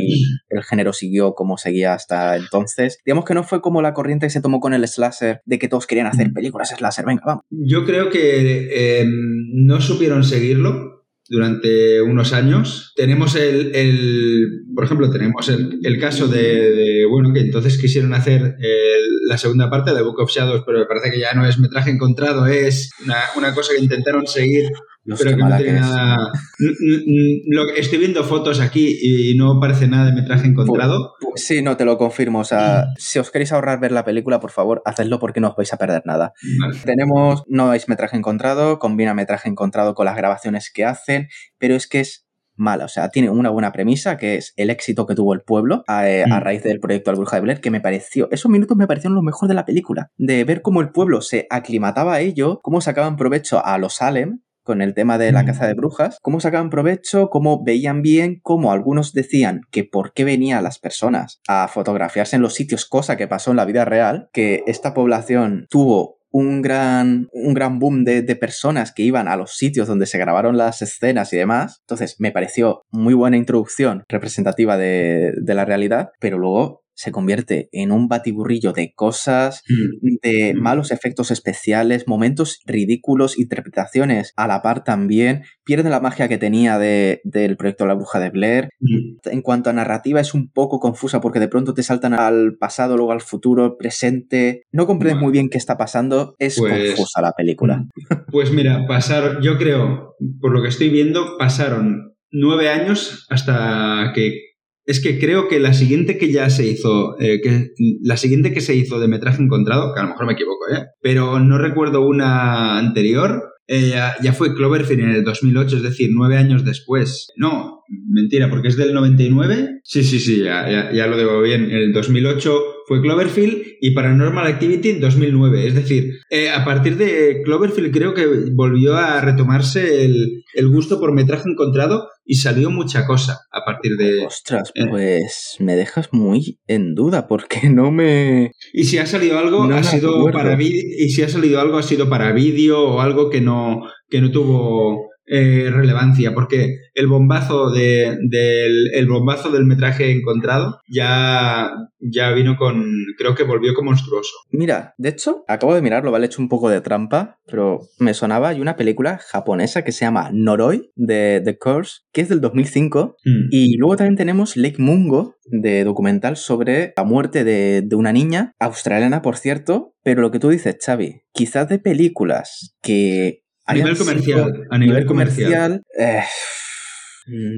el género siguió como seguía hasta entonces? Digamos que no fue como la corriente que se tomó con el slasher de que todos querían hacer películas slasher, venga, vamos. Yo creo que eh, no supieron seguirlo durante unos años. Tenemos el, el- por ejemplo, tenemos el, el caso de, bueno, que entonces quisieron hacer el- la segunda parte de Book of Shadows, pero me parece que ya no es metraje encontrado, es una, una cosa que intentaron seguir Pero que no tiene es. nada. Que- estoy viendo fotos aquí y no parece nada de metraje encontrado. Pues sí, no te lo confirmo. O sea, si os queréis ahorrar ver la película, por favor, hacedlo porque no os vais a perder nada. Vale. Tenemos, no es metraje encontrado, combina metraje encontrado con las grabaciones que hacen, pero es que es mala. O sea, tiene una buena premisa que es el éxito que tuvo el pueblo a, eh, a Mm. raíz del proyecto La Bruja de Blair, que me pareció, esos minutos me parecieron lo mejor de la película. De ver cómo el pueblo se aclimataba a ello, cómo sacaban provecho a los Salem con el tema de la Mm. caza de brujas, cómo sacaban provecho, cómo veían bien, cómo algunos decían que por qué venían las personas a fotografiarse en los sitios, cosa que pasó en la vida real, que esta población tuvo un gran, un gran boom de, de personas que iban a los sitios donde se grabaron las escenas y demás. Entonces me pareció muy buena introducción representativa de, de la realidad, pero luego se convierte en un batiburrillo de cosas, Mm. de Mm. malos efectos especiales, momentos ridículos, interpretaciones a la par también, pierde la magia que tenía de- del proyecto La Bruja de Blair. Mm. En cuanto a narrativa es un poco confusa porque de pronto te saltan al pasado, luego al futuro, presente, no comprendes Bueno. muy bien qué está pasando, es Pues- confusa la película. <laughs> Pues mira, pasaron, yo creo, por lo que estoy viendo, pasaron nueve años hasta que. Es que creo que la siguiente que ya se hizo, eh, que la siguiente que se hizo de metraje encontrado, que a lo mejor me equivoco, ¿eh? pero no recuerdo una anterior, eh, ya, fue Cloverfield en el 2008, es decir, nueve años después. No, mentira, porque es del 99. Sí, sí, sí, ya, ya, ya lo debo bien. En el 2008 fue Cloverfield y Paranormal Activity en 2009. Es decir, eh, a partir de Cloverfield creo que volvió a retomarse el, el gusto por metraje encontrado y salió mucha cosa a partir de... Ostras, eh. pues me dejas muy en duda porque <laughs> no me... Y si ha salido algo, No ha sido acuerdo. para vídeo, y si ha salido algo, ha sido para vídeo o algo que no, que no tuvo eh, relevancia, porque el bombazo de, del, el bombazo del metraje encontrado ya, ya vino con, creo que volvió con monstruoso. Mira, de hecho, acabo de mirarlo, vale, he hecho un poco de trampa, pero me sonaba, hay una película japonesa que se llama Noroi, de The Curse, que es del 2005, Mm. y luego también tenemos Lake Mungo, de documental sobre la muerte de, de una niña, australiana por cierto, pero lo que tú dices, Xavi, quizás de películas que... A nivel comercial, sido- a nivel comercial. eh,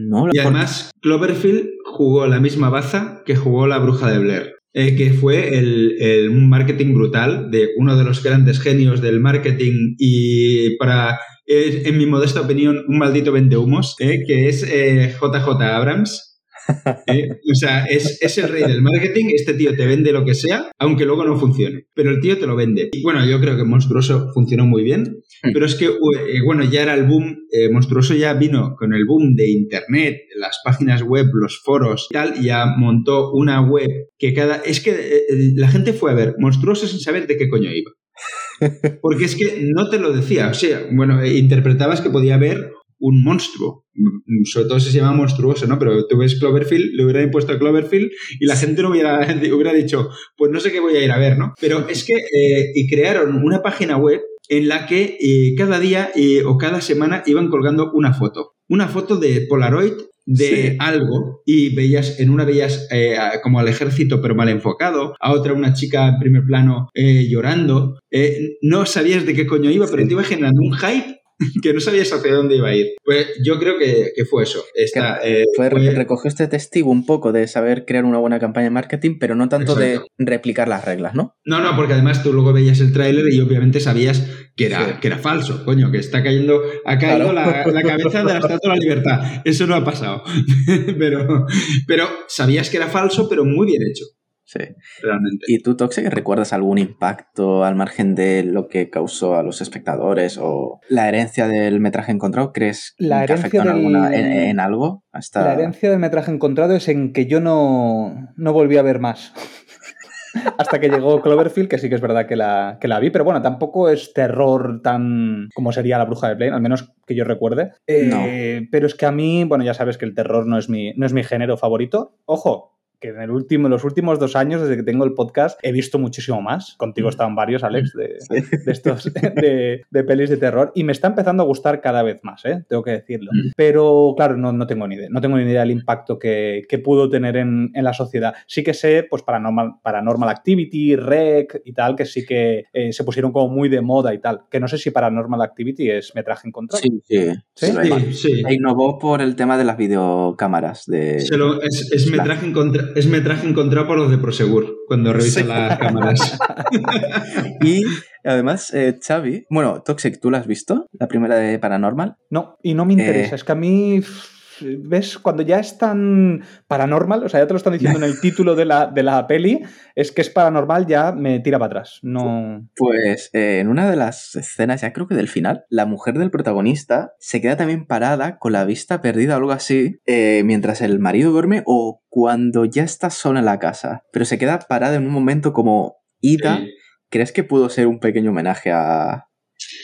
no, Y además, Cloverfield jugó la misma baza que jugó la bruja de Blair. eh, que fue el, el- un marketing brutal de uno de los grandes genios del marketing y para, eh, en mi modesta opinión, un maldito vendehumos, eh, que es JJ Abrams. <laughs> Eh, o sea, es, es el rey del marketing. Este tío te vende lo que sea, aunque luego no funcione. Pero el tío te lo vende. Y bueno, yo creo que Monstruoso funcionó muy bien. Mm. Pero es que, eh, bueno, ya era el boom. eh, Monstruoso ya vino con el boom de Internet, las páginas web, los foros y tal. Y ya montó una web que cada. Es que la gente fue a ver Monstruoso sin saber de qué coño iba. <laughs> Porque es que no te lo decía. O sea, bueno, interpretabas que podía haber un monstruo. Mm, Sobre todo si se llama monstruoso, ¿no? Pero tú ves Cloverfield, le hubieran impuesto Cloverfield y la gente no hubiera, <laughs> hubiera dicho, pues no sé qué voy a ir a ver, ¿no? Pero es que eh, y crearon una página web en la que eh, cada día eh, o cada semana iban colgando una foto. Una foto de Polaroid de Sí. algo y veías, en una veías eh, a- como al ejército pero mal enfocado, a otra una chica en primer plano eh, llorando. Eh, no sabías de qué coño iba, pero te iba generando un hype <laughs> que no sabías hacia dónde iba a ir. Pues yo creo que, que fue eso. Esta, eh, Fue, fue- recogió este testigo un poco de saber crear una buena campaña de marketing, pero no tanto Exacto. de replicar las reglas, ¿no? No, no, porque además tú luego veías el tráiler y obviamente sabías que era, Sí. que era falso, coño, que está cayendo, ha caído Claro. la, <laughs> la cabeza de la Estatua de la Libertad. Eso no ha pasado. <laughs> pero, pero sabías que era falso, pero muy bien hecho, Sí. realmente. ¿Y tú, Toxic, recuerdas algún impacto al margen de lo que causó a los espectadores o la herencia del metraje encontrado? ¿Crees La que herencia afectó en, del- alguna, en, en algo? Hasta... La herencia del metraje encontrado es en que yo no, no volví a ver más. <laughs> Hasta que llegó Cloverfield, que sí que es verdad que la, que la vi, pero bueno, tampoco es terror tan como sería la bruja de Blaine, al menos que yo recuerde. Eh, Pero es que a mí, bueno, ya sabes que el terror no es mi, no es mi género favorito. Ojo, que en el último, los últimos dos años, desde que tengo el podcast, he visto muchísimo más. Contigo estaban varios, Alex, de, <laughs> de estos <laughs> de, de pelis de terror. Y me está empezando a gustar cada vez más, ¿eh? tengo que decirlo. Pero claro, no, no tengo ni idea. No tengo ni idea del impacto que, que pudo tener en, en, la sociedad. Sí que sé, pues, Paranormal, Paranormal Activity, Rec y tal, que sí que eh, se pusieron como muy de moda y tal. Que no sé si Paranormal Activity es metraje encontrado. Sí, sí. ¿Sí? sí, sí. Innovó por el tema de las videocámaras. De... Lo, es, es, metraje encontra, es metraje encontrado por los de Prosegur, cuando revisan sí. las cámaras. <laughs> y Además, eh, Xavi, bueno, Toxic, ¿tú la has visto? La primera de Paranormal. No, y no me interesa. Eh... Es que a mí, ¿ves? Cuando ya es tan paranormal, o sea, ya te lo están diciendo en el <laughs> título de la, de la peli, es que es paranormal, ya me tira para atrás. No. Pues eh, en una de las escenas, ya creo que del final, la mujer del protagonista se queda también parada con la vista perdida o algo así, eh, mientras el marido duerme o cuando ya está sola en la casa. Pero se queda parada en un momento como ida. Sí ¿Crees que pudo ser un pequeño homenaje a,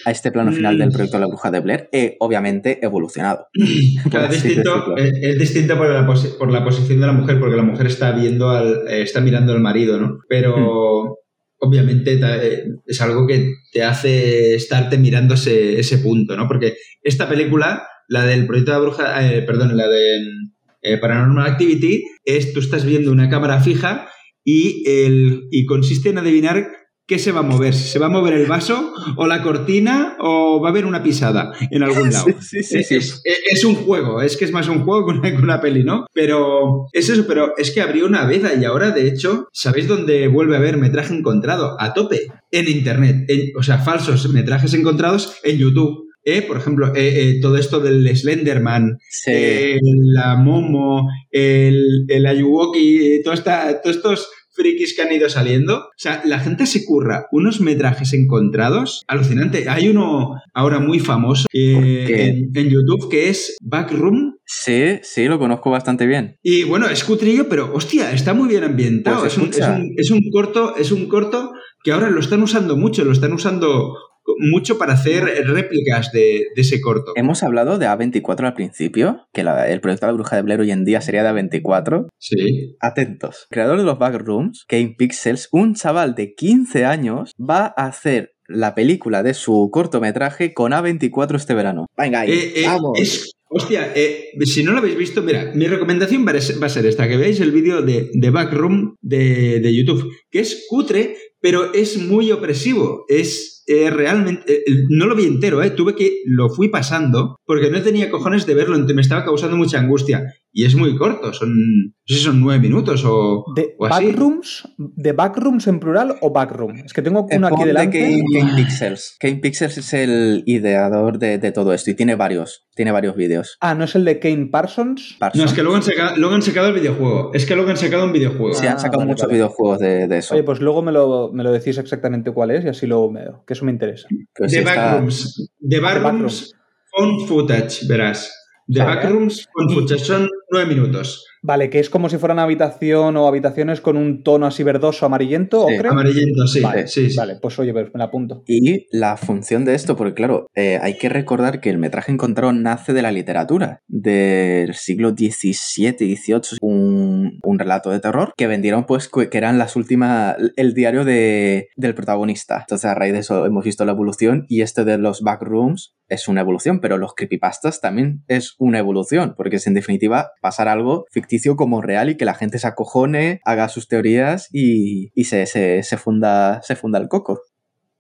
a este plano final del proyecto La Bruja de Blair? Eh, obviamente evolucionado. <clears throat> Claro, es, distinto, es, es, distinto, por la, por la, posición de la mujer, porque la mujer está viendo al, eh, está mirando al marido, ¿no? Pero hmm. obviamente eh, es algo que te hace estarte mirando ese, ese, punto, ¿no? Porque esta película, la del proyecto de la Bruja, eh, perdón, la de Paranormal Activity, es tú estás viendo una cámara fija y, el, y consiste en adivinar ¿qué se va a mover? ¿Se va a mover el vaso o la cortina o va a haber una pisada en algún <laughs> lado? Sí, sí, sí, es, es, un juego, es que es más un juego que una, que una, peli, ¿no? Pero es eso, pero es que abrió una veda y ahora, de hecho, ¿sabéis dónde vuelve a haber metraje encontrado? A tope, en Internet, en, o sea, falsos metrajes encontrados en YouTube. Eh, por ejemplo, eh, eh, todo esto del Slenderman, sí. la Momo, el, el Ayuwoki, todo esta, todos estos frikis que han ido saliendo. O sea, la gente se curra unos metrajes encontrados. Alucinante. Hay uno ahora muy famoso eh, en, en, YouTube que es Backroom. Sí, sí, lo conozco bastante bien. Y bueno, es cutrillo, pero hostia, está muy bien ambientado. Pues es, un, es, un, es, un, corto, es un corto que ahora lo están usando mucho, lo están usando mucho para hacer réplicas de, de, ese corto. Hemos hablado de A24 al principio, que la, el proyecto de la Bruja de Blair hoy en día sería de A24. Sí. Atentos. Creador de los Backrooms, Kane Pixels, un chaval de 15 años, va a hacer la película de su cortometraje con A24 este verano. Venga, ahí, eh, eh, vamos. Es, hostia, eh, si no lo habéis visto, mira, mi recomendación va a ser esta, que veáis el vídeo de, de Backroom de, de YouTube, que es cutre, pero es muy opresivo. Es eh, realmente. Eh, no lo vi entero, eh. Tuve que. Lo fui pasando porque no tenía cojones de verlo. Me estaba causando mucha angustia. Y es muy corto, son. No sé si son nueve minutos o. ¿De o así. backrooms? ¿De backrooms en plural o backroom? Es que tengo uno aquí delante. Kane, Kane Pixels. Kane Pixels es el ideador de, de, todo esto y tiene varios. Tiene varios vídeos. Ah, ¿no es el de Kane Parsons? Parsons. No, es que luego han, sacado, luego han sacado el videojuego. Es que luego han sacado un videojuego. Sí, han sacado ah, vale, muchos vale. videojuegos de, de, eso. Oye, pues luego me lo, me lo, decís exactamente cuál es y así luego me veo. Que eso me interesa. Pues de sí Backrooms. De Backrooms, Phone Footage, verás. Vale. Backrooms, Footage. Son nueve minutos. Vale, que es como si fuera una habitación o habitaciones con un tono así verdoso, amarillento, sí, ¿o creo? Amarillento, sí. Vale, sí, sí. vale pues oye, pues me la apunto. Y la función de esto, porque claro, eh, hay que recordar que el metraje encontrado nace de la literatura del siglo XVII XVIII, un, un, relato de terror que vendieron pues que eran las últimas, el diario de, del protagonista. Entonces a raíz de eso hemos visto la evolución y este de los backrooms es una evolución, pero los creepypastas también es una evolución, porque es en definitiva pasar algo ficticio como real y que la gente se acojone, haga sus teorías y, y se, se, se, funda, se funda el coco.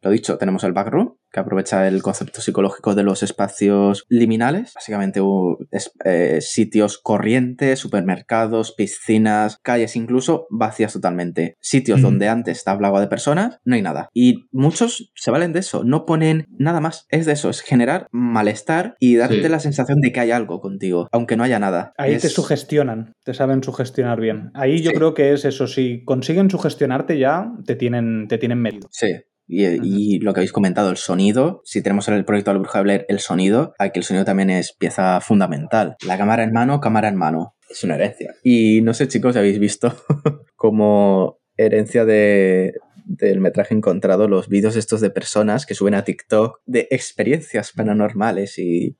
Lo dicho, tenemos el backroom, que aprovecha el concepto psicológico de los espacios liminales, básicamente uh, es, eh, sitios corrientes, supermercados, piscinas, calles incluso vacías totalmente. Sitios mm. donde antes hablaba de personas, no hay nada. Y muchos se valen de eso, no ponen nada más. Es de eso, es generar malestar y darte sí. la sensación de que hay algo contigo, aunque no haya nada. Ahí es... te sugestionan, te saben sugestionar bien. Ahí yo sí. creo que es eso, si consiguen sugestionarte ya, te tienen, te tienen medido. Sí, y, y, lo que habéis comentado, el sonido, si tenemos en el proyecto de la Bruja de Blair el sonido, aquí el sonido también es pieza fundamental. La cámara en mano, cámara en mano. Es una herencia. Y no sé, chicos, si habéis visto <laughs> como herencia de, del metraje encontrado los vídeos estos de personas que suben a TikTok de experiencias paranormales y,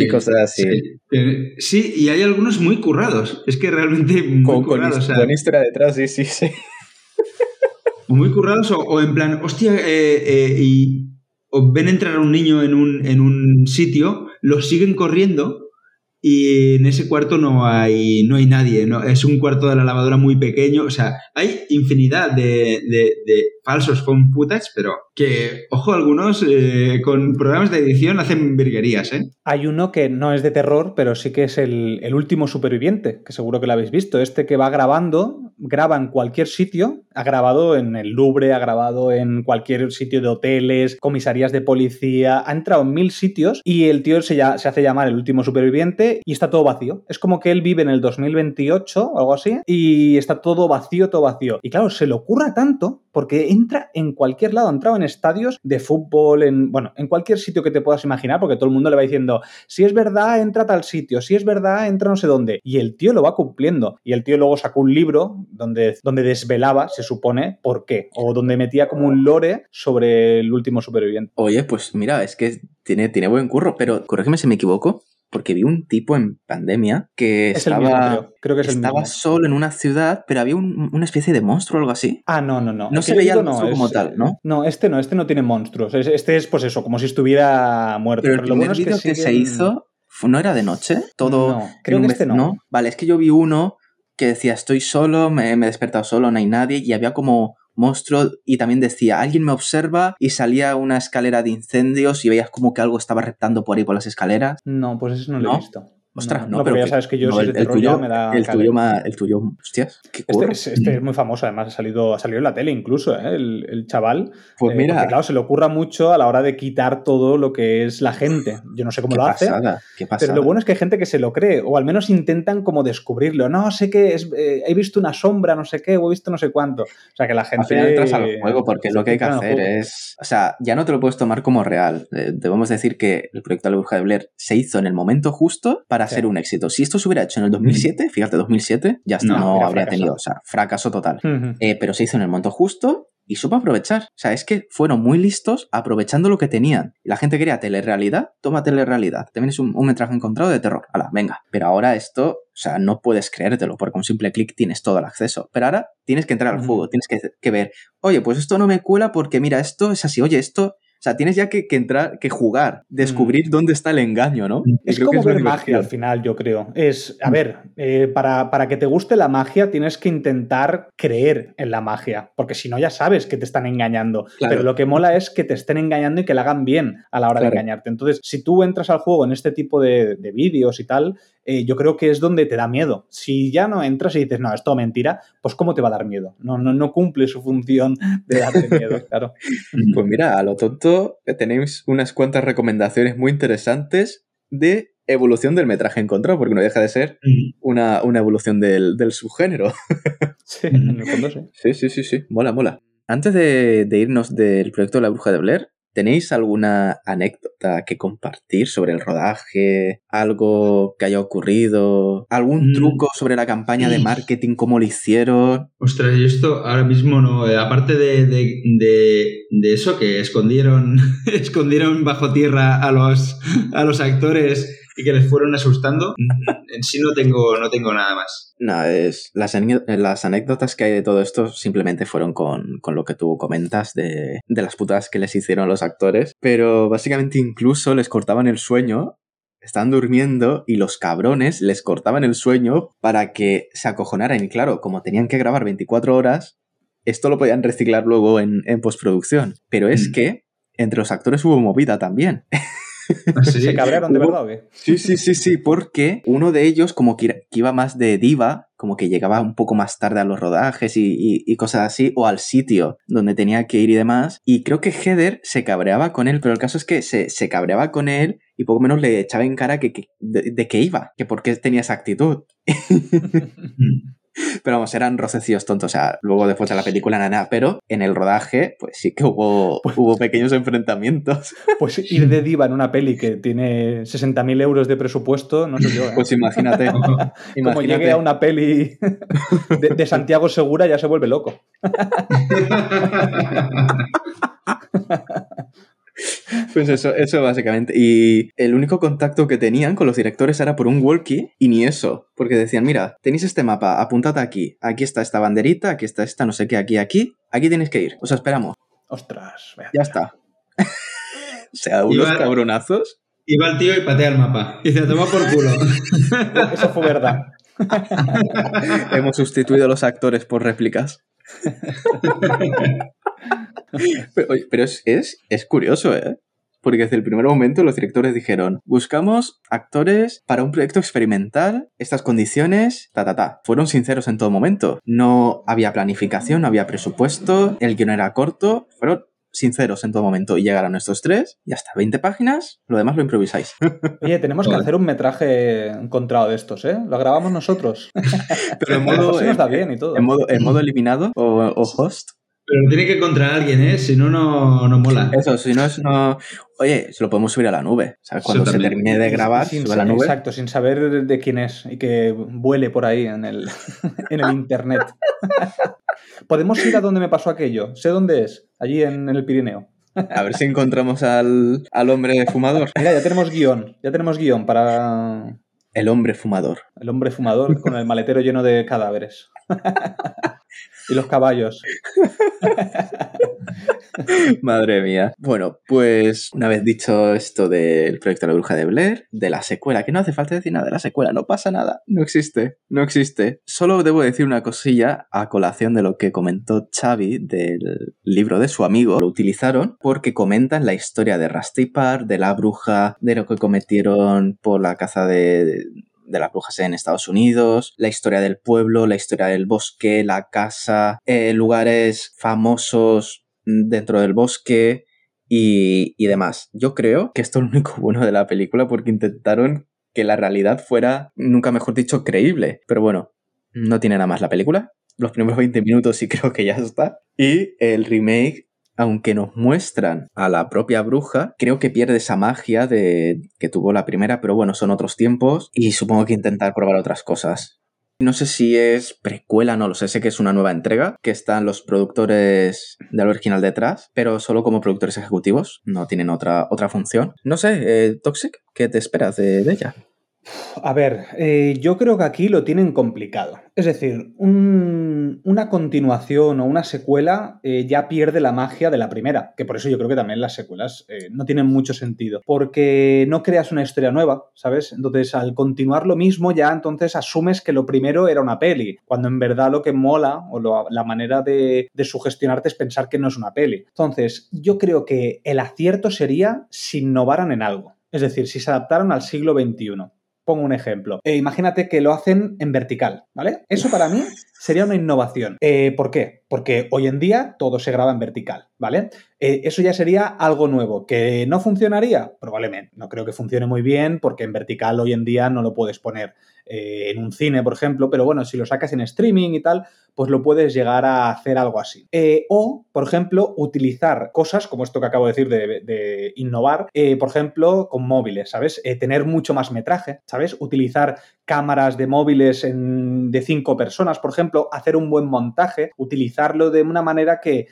y cosas así. Sí. Eh, sí, y hay algunos muy currados. Es que realmente muy Con, con currados. o his- sea, buena historia detrás, sí, sí, sí. Muy currados o, o en plan, hostia, eh, eh, y o ven entrar a un niño en un, en un sitio, lo siguen corriendo y en ese cuarto no hay, no hay nadie, ¿no? es un cuarto de la lavadora muy pequeño, o sea, hay infinidad de, de- de falsos phone footage, pero que, ojo, algunos eh, con programas de edición hacen virguerías, ¿eh? Hay uno que no es de terror, pero sí que es el, el último superviviente, que seguro que lo habéis visto. Este que va grabando, graba en cualquier sitio, ha grabado en el Louvre, ha grabado en cualquier sitio de hoteles, comisarías de policía, ha entrado en mil sitios y el tío se, ya- se hace llamar el último superviviente y está todo vacío. Es como que él vive en el 2028 o algo así y está todo vacío, todo vacío. Y claro, se le ocurra tanto porque entra en cualquier lado, ha entrado en estadios de fútbol, en, bueno, en cualquier sitio que te puedas imaginar, porque todo el mundo le va diciendo, si es verdad, entra a tal sitio, si es verdad, entra no sé dónde. Y el tío lo va cumpliendo. Y el tío luego sacó un libro donde, donde desvelaba, se supone, por qué, o donde metía como un lore sobre el último superviviente. Oye, pues mira, es que tiene, tiene buen curro, pero corrígeme si me equivoco, porque vi un tipo en pandemia que Es el estaba, mismo, creo. Creo que es estaba solo en una ciudad, pero había un- una especie de monstruo o algo así. Ah, no, no, no. No se veía el monstruo como tal, ¿no? No, este no, este no tiene monstruos. Es- Este es, pues eso, como si estuviera muerto. Pero el Pero lo primer bueno es que, vídeo que, se hizo no era de noche, todo. No, creo que este no. Vale, es que yo vi uno que decía estoy solo, me, me he despertado solo, no hay nadie, y había como monstruo y también decía alguien me observa y salía una escalera de incendios y veías como que algo estaba reptando por ahí por las escaleras. No, pues ese no lo ¿No? he visto. Ostras, no, no, pero ya sabes que yo no, soy el, de el tuyo, ya me da el tuyo, ma- el tuyo, hostias, qué Este, es, este es muy famoso, además ha salido, ha salido en la tele incluso, ¿eh? el, el chaval. Pues Eh, mira, porque, claro, se le ocurra mucho a la hora de quitar todo lo que es la gente. Yo no sé cómo qué lo hace, qué pasada. pero lo bueno es que hay gente que se lo cree, o al menos intentan como descubrirlo. No, sé que es, eh, he visto una sombra, no sé qué, o he visto no sé cuánto. O sea, que la gente... Al final entras al juego porque lo que hay que hacer es... O sea, ya no te lo puedes tomar como real. Eh, Debemos decir que el proyecto de la Bruja de Blair se hizo en el momento justo para Sí. ser un éxito. Si esto se hubiera hecho en el 2007, fíjate, 2007, ya está, No, habría tenido, o sea, fracaso total. Eh, pero se hizo en el momento justo y supo aprovechar. O sea, es que fueron muy listos aprovechando lo que tenían. La gente quería telerrealidad, toma telerrealidad. También es un, un metraje encontrado de terror. Hala, venga. Pero ahora esto, o sea, no puedes creértelo porque con un simple clic tienes todo el acceso. Pero ahora tienes que entrar al juego, tienes que, que ver, oye, pues esto no me cuela porque mira, esto es así, oye, esto... O sea, tienes ya que, que entrar, que jugar, descubrir dónde está el engaño, ¿no? Es creo que como la ver magia al final, yo creo. Es, a ver, eh, para, para que te guste la magia tienes que intentar creer en la magia, porque si no ya sabes que te están engañando. Claro. Pero lo que mola es que te estén engañando y que la hagan bien a la hora Claro. de engañarte. Entonces, si tú entras al juego en este tipo de, de vídeos y tal, eh, yo creo que es donde te da miedo. Si ya no entras y dices, no, es todo mentira, pues ¿cómo te va a dar miedo? No, no, no cumple su función de darte <laughs> miedo, claro. Pues mira, a lo tonto eh, tenéis unas cuantas recomendaciones muy interesantes de evolución del metraje encontrado, porque no deja de ser una, una evolución del, del subgénero. <laughs> Sí, en el fondo sí. Sí, sí, sí, sí, mola, mola. Antes de, de irnos del proyecto la bruja de Blair, ¿tenéis alguna anécdota que compartir sobre el rodaje? ¿Algo que haya ocurrido? ¿Algún Mm. truco sobre la campaña de marketing? ¿Cómo lo hicieron? Ostras, yo esto ahora mismo no. eh, Aparte de, de- de- de eso, que escondieron, <laughs> escondieron bajo tierra a los, a los actores y que les fueron asustando, <laughs> en sí no tengo, no tengo nada más. No, es, las, las anécdotas que hay de todo esto simplemente fueron con, con lo que tú comentas de, de las putas que les hicieron los actores. Pero básicamente incluso les cortaban el sueño, estaban durmiendo y los cabrones les cortaban el sueño para que se acojonaran. Y claro, como tenían que grabar 24 horas, esto lo podían reciclar luego en, en postproducción. Pero es Mm. que entre los actores hubo movida también. <laughs> <laughs> ¿Se cabrearon de verdad o qué? Sí, sí, sí, sí, porque uno de ellos como que, que iba más de diva, como que llegaba un poco más tarde a los rodajes y, y- y cosas así, o al sitio donde tenía que ir y demás. Y creo que Heather se cabreaba con él, pero el caso es que se, se cabreaba con él y poco menos le echaba en cara que, que- de, de que iba, que por qué tenía esa actitud. <laughs> <laughs> Pero vamos, eran rocecillos tontos. O sea, luego después de la película nada, pero en el rodaje, pues sí que hubo, hubo pequeños enfrentamientos. Pues ir de diva en una peli que tiene 60.000 euros de presupuesto, no sé yo. ¿eh? Pues imagínate. <laughs> Como imagínate. llegue a una peli de, de Santiago Segura, ya se vuelve loco. <laughs> <laughs> Pues eso, eso básicamente. Y el único contacto que tenían con los directores era por un walkie y ni eso. Porque decían, mira, tenéis este mapa, apuntad aquí. Aquí está esta banderita, aquí está esta, no sé qué, aquí, aquí. Aquí tenéis que ir. Os esperamos. Ostras, vea. Ya está. <laughs> o sea, unos Iba- cabronazos. Y va el tío y patea el mapa. Y dice, toma por culo. <laughs> Eso fue verdad. Hemos sustituido a los actores por réplicas. Pero es, es, es curioso, ¿eh? Porque desde el primer momento los directores dijeron, buscamos actores para un proyecto experimental, estas condiciones, ta, ta, ta. Fueron sinceros en todo momento. No había planificación, no había presupuesto, el guion era corto, fueron sinceros en todo momento. Y llegaron estos tres, y hasta 20 páginas, lo demás lo improvisáis. <laughs> Oye, tenemos que hacer un metraje encontrado de estos, ¿eh? Lo grabamos nosotros. <laughs> Pero en modo, nos da en- bien y todo. en modo, en modo eliminado o, o host. Pero tiene que encontrar a alguien, ¿eh? Si no, no, no mola. Eso, si no es no. Oye, se lo podemos subir a la nube. ¿Sabes? Cuando se termine de grabar, Sin sube a la nube. Exacto, sin saber de quién es y que vuele por ahí en el, <laughs> en el internet. <laughs> Podemos ir a donde me pasó aquello. Sé dónde es. Allí en, el Pirineo. A ver si encontramos al, al hombre fumador. Mira, ya tenemos guion. Ya tenemos guion para El hombre fumador. el hombre fumador con el maletero lleno de cadáveres. <laughs> y los caballos. <laughs> Madre mía. Bueno, pues una vez dicho esto del proyecto de la bruja de Blair, de la secuela, que no hace falta decir nada de la secuela, no pasa nada, no existe, no existe. Solo debo decir una cosilla a colación de lo que comentó Xavi del libro de su amigo. Lo utilizaron porque comentan la historia de Rusty Park, de la bruja, de lo que cometieron por la caza de de las brujas en Estados Unidos, la historia del pueblo, la historia del bosque, la casa, eh, lugares famosos dentro del bosque y, y demás. Yo creo que esto es lo único bueno de la película porque intentaron que la realidad fuera, nunca mejor dicho, creíble. Pero bueno, no tiene nada más la película. Los primeros 20 minutos sí creo que ya está. Y el remake aunque nos muestran a la propia bruja, creo que pierde esa magia de que tuvo la primera, pero bueno, son otros tiempos y supongo que intentar probar otras cosas. No sé si es precuela, no lo sé, sé que es una nueva entrega, que están los productores del original detrás, pero solo como productores ejecutivos, no tienen otra, otra función. No sé, eh, Toxic, ¿qué te esperas de, de ella? A ver, eh, yo creo que aquí lo tienen complicado. Es decir, un- una continuación o una secuela eh, ya pierde la magia de la primera, que por eso yo creo que también las secuelas eh, no tienen mucho sentido, porque no creas una historia nueva, ¿sabes? Entonces, al continuar lo mismo, ya entonces asumes que lo primero era una peli, cuando en verdad lo que mola o la manera de, de sugestionarte es pensar que no es una peli. Entonces, yo creo que el acierto sería si innovaran en algo. Es decir, si se adaptaran al siglo XXI. Pongo un ejemplo. Eh, imagínate que lo hacen en vertical, ¿vale? Eso para mí sería una innovación. Eh, ¿Por qué? Porque hoy en día todo se graba en vertical, ¿vale? Eh, eso ya sería algo nuevo. ¿Que no funcionaría? Probablemente. No creo que funcione muy bien porque en vertical hoy en día no lo puedes poner eh, en un cine, por ejemplo, pero bueno, si lo sacas en streaming y tal, pues lo puedes llegar a hacer algo así. Eh, o, por ejemplo, utilizar cosas como esto que acabo de decir de, innovar, eh, por ejemplo, con móviles, ¿sabes? Tener mucho más metraje, ¿sabes? Utilizar cámaras de móviles en- de cinco personas, por ejemplo, hacer un buen montaje, utilizarlo de una manera que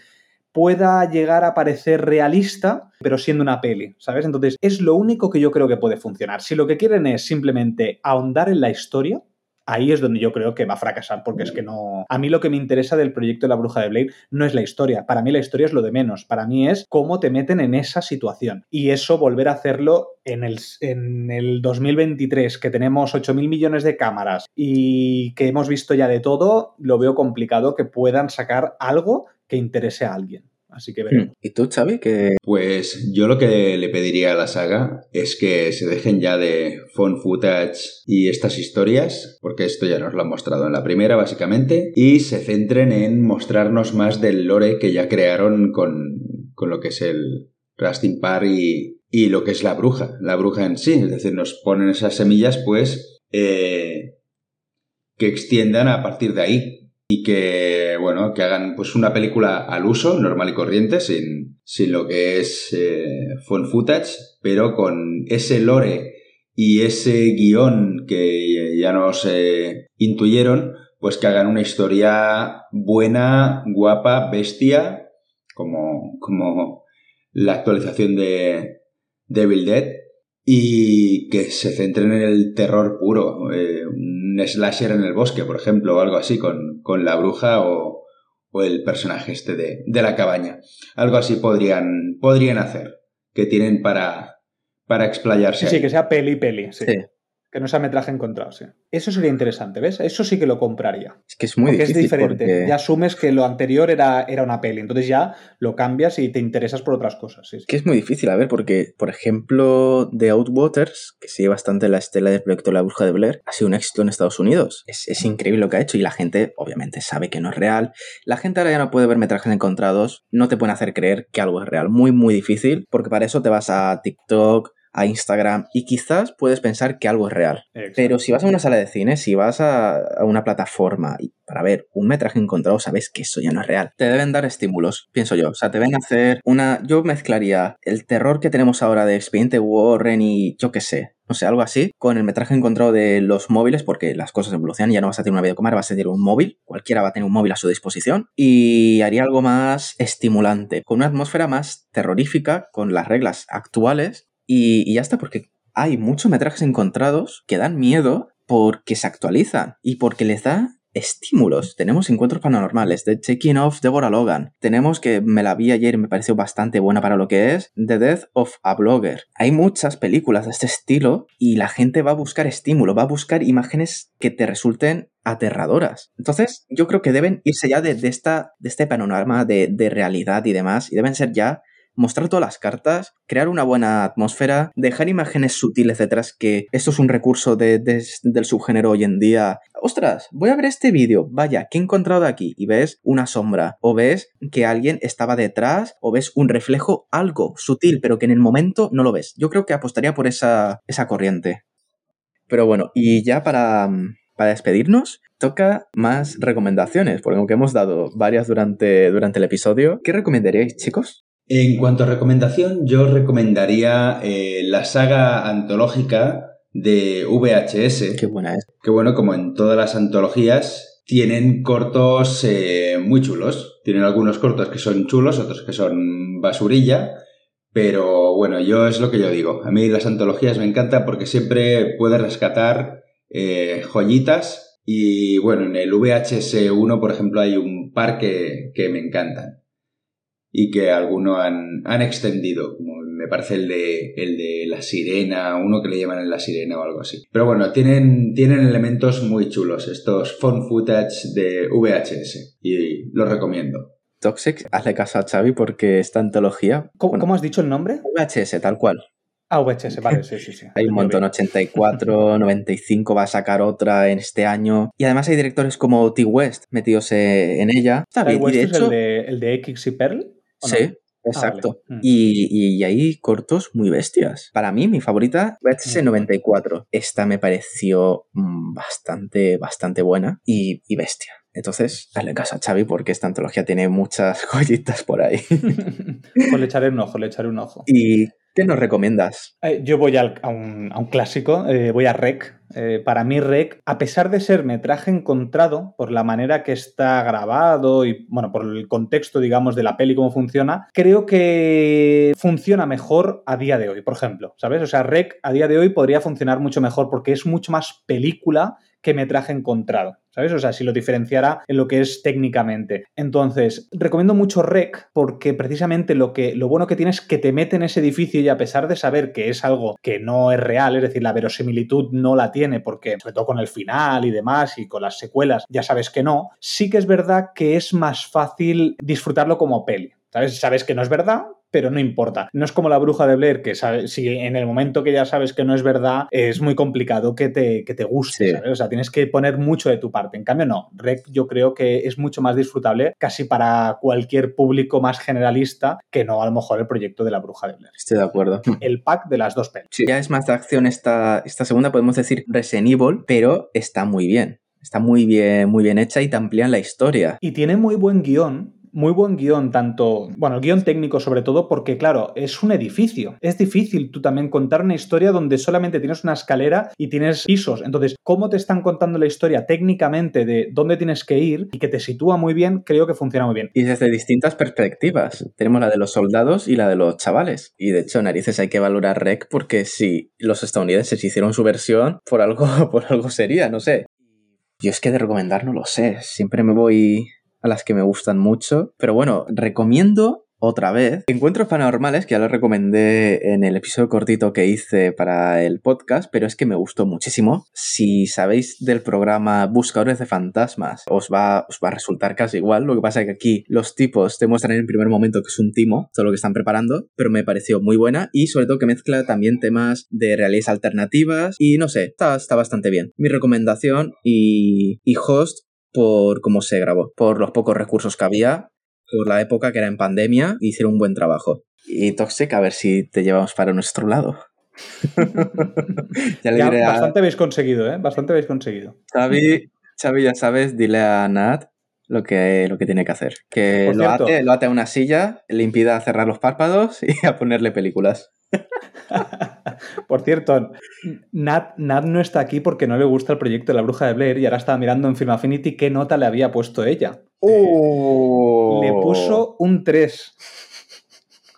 pueda llegar a parecer realista, pero siendo una peli, ¿sabes? Entonces, es lo único que yo creo que puede funcionar. Si lo que quieren es simplemente ahondar en la historia, ahí es donde yo creo que va a fracasar, porque es que no... A mí lo que me interesa del proyecto de la bruja de Blade no es la historia, para mí la historia es lo de menos, para mí es cómo te meten en esa situación. Y eso volver a hacerlo en el, en el 2023, que tenemos 8.000 millones de cámaras y que hemos visto ya de todo, lo veo complicado que puedan sacar algo que interese a alguien. Así que veremos. ¿Y tú, Xavi? Que Pues yo lo que le pediría a la saga es que se dejen ya de phone footage y estas historias, porque esto ya nos lo han mostrado en la primera básicamente, y se centren en mostrarnos más del lore que ya crearon con, con lo que es el Rustin Park y, y lo que es la bruja, la bruja en sí, es decir, nos ponen esas semillas pues... eh, que extiendan a partir de ahí y que, bueno, que hagan pues una película al uso, normal y corriente, sin, sin lo que es eh, footage, pero con ese lore y ese guion que ya nos eh, intuyeron, pues que hagan una historia buena, guapa, bestia, como, como la actualización de Devil Dead, y que se centren en el terror puro, eh, slasher en el bosque, por ejemplo, o algo así, con, con la bruja o, o, el personaje este de, de, la cabaña. Algo así podrían, podrían hacer, que tienen para, para explayarse. Sí, sí, que sea peli peli. Sí. sí. Que no sea metraje encontrado, sí. Eso sería interesante, ¿ves? Eso sí que lo compraría. Es que es muy porque difícil. es diferente. porque- Ya asumes que lo anterior era, era una peli. Entonces ya lo cambias y te interesas por otras cosas. Sí, que es muy difícil, a ver, porque, por ejemplo, The Outwaters, que sigue bastante la estela del proyecto La Bruja de Blair, ha sido un éxito en Estados Unidos. Es, es increíble lo que ha hecho y la gente, obviamente, sabe que no es real. La gente ahora ya no puede ver metrajes encontrados, no te pueden hacer creer que algo es real. Muy, muy difícil, porque para eso te vas a TikTok, a Instagram y quizás puedes pensar que algo es real. Exacto. Pero si vas a una sala de cine, si vas a, a una plataforma y para ver un metraje encontrado, sabes que eso ya no es real. Te deben dar estímulos, pienso yo. O sea, te deben hacer una. Yo mezclaría el terror que tenemos ahora de Expediente Warren y yo qué sé. No sé, algo así, con el metraje encontrado de los móviles, porque las cosas evolucionan, ya no vas a tener una videocámara, vas a tener un móvil, cualquiera va a tener un móvil a su disposición, y haría algo más estimulante, con una atmósfera más terrorífica, con las reglas actuales, y, ya está, porque hay muchos metrajes encontrados que dan miedo porque se actualizan y porque les da estímulos. Tenemos encuentros paranormales, The Taking of Deborah Logan. Tenemos que me la vi ayer y me pareció bastante buena para lo que es The Death of a Blogger. Hay muchas películas de este estilo y la gente va a buscar estímulo, va a buscar imágenes que te resulten aterradoras. Entonces, yo creo que deben irse ya de, de esta, de este panorama de, de realidad y demás y deben ser ya mostrar todas las cartas, crear una buena atmósfera, dejar imágenes sutiles detrás, que esto es un recurso de, de, del subgénero hoy en día. Ostras, voy a ver este vídeo, vaya, ¿qué he encontrado aquí? Y ves una sombra, o ves que alguien estaba detrás, o ves un reflejo, algo sutil, pero que en el momento no lo ves. Yo creo que apostaría por esa, esa corriente. Pero bueno, y ya para, para despedirnos, toca más recomendaciones, porque aunque hemos dado varias durante, durante el episodio, ¿qué recomendaríais, chicos? En cuanto a recomendación, yo recomendaría eh, la saga antológica de VHS. Qué buena es. Que bueno, como en todas las antologías, tienen cortos eh, muy chulos. Tienen algunos cortos que son chulos, otros que son basurilla. Pero bueno, yo es lo que yo digo. A mí las antologías me encantan porque siempre puedes rescatar eh, joyitas. Y bueno, en el VHS 1, por ejemplo, hay un par que, que me encantan y que algunos han, han, extendido, como me parece el de, el de la sirena, uno que le llaman en la sirena o algo así. Pero bueno, tienen, tienen elementos muy chulos, estos phone footage de VHS, y los recomiendo. Toxic, hazle caso a Xavi porque esta antología... ¿Cómo, bueno, ¿cómo has dicho el nombre? VHS, tal cual. Ah, VHS, vale, sí, sí, sí. <laughs> Hay un montón, 84, 95 <laughs> va a sacar otra en este año. Y además hay directores como T. West metidos en ella. Está bien, West y de hecho... es el de, el de X y Pearl? Sí, no? exacto. Ah, vale. y, y, hay cortos muy bestias. Para mí, mi favorita, VHS 94. Esta me pareció mm, bastante, bastante buena y, y bestia. Entonces, dale caso a Xavi porque esta antología tiene muchas <laughs> joyitas por ahí. <laughs> pues le echaré un ojo, le echaré un ojo. ¿Y qué nos recomiendas? Eh, yo voy al, a, un, a, un, clásico, eh, voy a Rec. Eh, para mí Rec, a pesar de ser metraje encontrado, por la manera que está grabado y, bueno, por el contexto, digamos, de la peli, cómo funciona, creo que funciona mejor a día de hoy, por ejemplo, ¿sabes? O sea, Rec a día de hoy podría funcionar mucho mejor porque es mucho más película que metraje encontrado, ¿sabes? O sea, si lo diferenciara en lo que es técnicamente. Entonces, recomiendo mucho Rec porque precisamente lo, que, lo bueno que tiene es que te mete en ese edificio y a pesar de saber que es algo que no es real, es decir, la verosimilitud no la tiene porque, sobre todo con el final y demás y con las secuelas, ya sabes que no, sí que es verdad que es más fácil disfrutarlo como peli. ¿Sabes? Sabes que no es verdad, pero no importa. No es como la bruja de Blair, que sabe, si en el momento que ya sabes que no es verdad, es muy complicado que te, que te guste, sí. ¿sabes? O sea, tienes que poner mucho de tu parte. En cambio, no. Rec yo creo que es mucho más disfrutable casi para cualquier público más generalista que no a lo mejor el proyecto de la bruja de Blair. Estoy de acuerdo. <laughs> El pack de las dos pelis. Sí, ya es más de acción esta, esta segunda, podemos decir Resident Evil, pero está muy bien. está muy bien, muy bien hecha y te amplían la historia. Y tiene muy buen guion muy buen guion, tanto, bueno, el guion técnico sobre todo, porque claro, es un edificio. Es difícil tú también contar una historia donde solamente tienes una escalera y tienes pisos. Entonces, cómo te están contando la historia técnicamente de dónde tienes que ir y que te sitúa muy bien, creo que funciona muy bien. Y desde distintas perspectivas. Tenemos la de los soldados y la de los chavales. Y de hecho, narices hay que valorar Rec porque si los estadounidenses hicieron su versión, por algo, <laughs> por algo sería, no sé. Yo es que de recomendar no lo sé. Siempre me voy a las que me gustan mucho. Pero bueno, recomiendo otra vez. Encuentros paranormales, que ya lo recomendé en el episodio cortito que hice para el podcast, pero es que me gustó muchísimo. Si sabéis del programa Buscadores de Fantasmas, os va, os va a resultar casi igual. Lo que pasa es que aquí los tipos te muestran en el primer momento que es un timo, todo lo que están preparando, pero me pareció muy buena y sobre todo que mezcla también temas de realidades alternativas y no sé, está, está bastante bien. Mi recomendación y, y host por cómo se grabó, por los pocos recursos que había, por la época que era en pandemia, hicieron un buen trabajo. Y Toxic, a ver si te llevamos para nuestro lado. <laughs> ya le diré Bastante habéis conseguido, ¿eh? Bastante habéis conseguido. Xavi, Xavi, ya sabes, dile a Nat lo que, lo que tiene que hacer. Que lo ate, lo ate a una silla, le impida cerrar los párpados y a ponerle películas. <laughs> Por cierto, Nat, no está aquí porque no le gusta el proyecto de la bruja de Blair y ahora estaba mirando en Film Affinity qué nota le había puesto ella. Oh. Le puso un 3.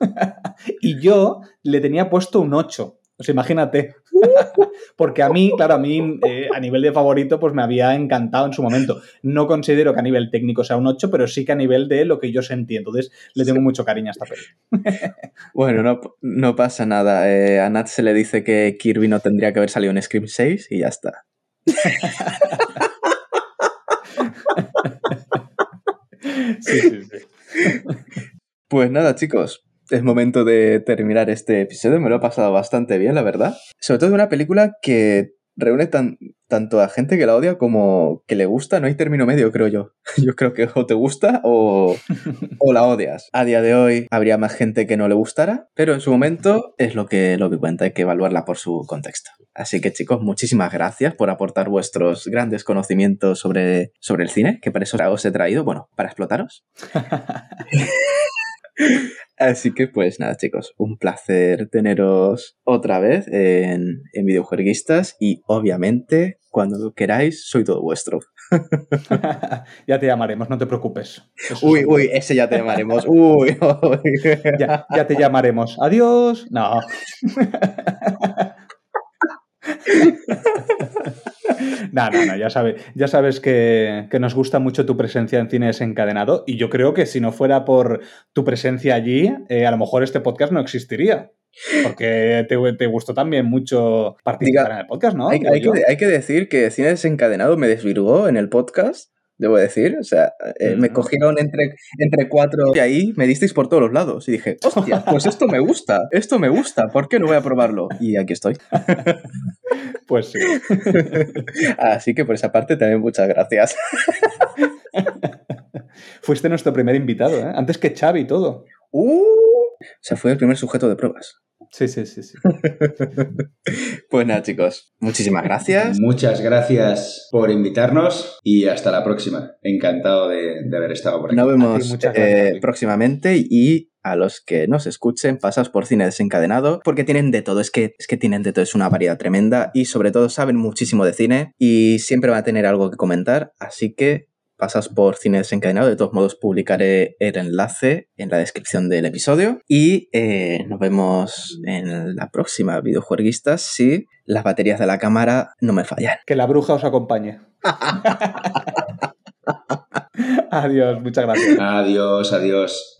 <laughs> y yo le tenía puesto un 8. Pues imagínate. <laughs> Porque a mí, claro, a mí eh, a nivel de favorito, pues me había encantado en su momento. No considero que a nivel técnico sea un 8, pero sí que a nivel de lo que yo sentí. Entonces le tengo mucho cariño a esta peli. <laughs> bueno, no, no pasa nada. Eh, a Nat se le dice que Kirby no tendría que haber salido en Scream 6 y ya está. <laughs> sí, sí, sí. Pues nada, chicos, es momento de terminar este episodio. Me lo he pasado bastante bien, la verdad. Sobre todo de una película que reúne tan, tanto a gente que la odia como que le gusta. No hay término medio, creo yo. <laughs> Yo creo que o te gusta o, <laughs> o la odias. A día de hoy habría más gente que no le gustara, pero en su momento es lo que, lo que cuenta. Hay que evaluarla por su contexto. Así que chicos, muchísimas gracias por aportar vuestros grandes conocimientos sobre, sobre el cine, que para eso os he traído, bueno, para explotaros. <laughs> Así que pues nada chicos, un placer teneros otra vez en, en Videojueguistas y obviamente cuando queráis soy todo vuestro. <laughs> <laughs> ya te llamaremos, no te preocupes. uy, uy, ese ya te llamaremos. <laughs> Uy, Ya, ya te llamaremos. Adiós. No. No, no, no, ya, ya sabes que, nos gusta mucho tu presencia en Cine Desencadenado y yo creo que si no fuera por tu presencia allí, eh, a lo mejor este podcast no existiría. Porque te, gustó también mucho participar en el podcast, ¿no? Hay, que, hay, que, decir que Cine Desencadenado me desvirgó en el podcast debo decir. O sea, eh, me cogieron entre, entre cuatro y ahí me disteis por todos los lados. Y dije, hostia, pues esto me gusta, esto me gusta, ¿por qué no voy a probarlo? Y aquí estoy. <laughs> Pues sí. <laughs> Así que por esa parte también muchas gracias. <laughs> Fuiste nuestro primer invitado, ¿eh? Antes que Xavi y todo. Uh, o sea, fue el primer sujeto de pruebas. Sí, sí, sí, sí. <laughs> pues nada, chicos, muchísimas gracias. Muchas gracias por invitarnos y hasta la próxima. Encantado de, haber estado por aquí. Nos vemos eh, próximamente y a los que nos escuchen, pasas por cine desencadenado, porque tienen de todo, es que, es que tienen de todo, es una variedad tremenda y sobre todo saben muchísimo de cine y siempre van a tener algo que comentar, así que pasas por Cine Desencadenado, de todos modos publicaré el enlace en la descripción del episodio y eh, nos vemos en la próxima videojueguistas si las baterías de la cámara no me fallan. Que la bruja os acompañe. <laughs> adiós, muchas gracias. Adiós, adiós.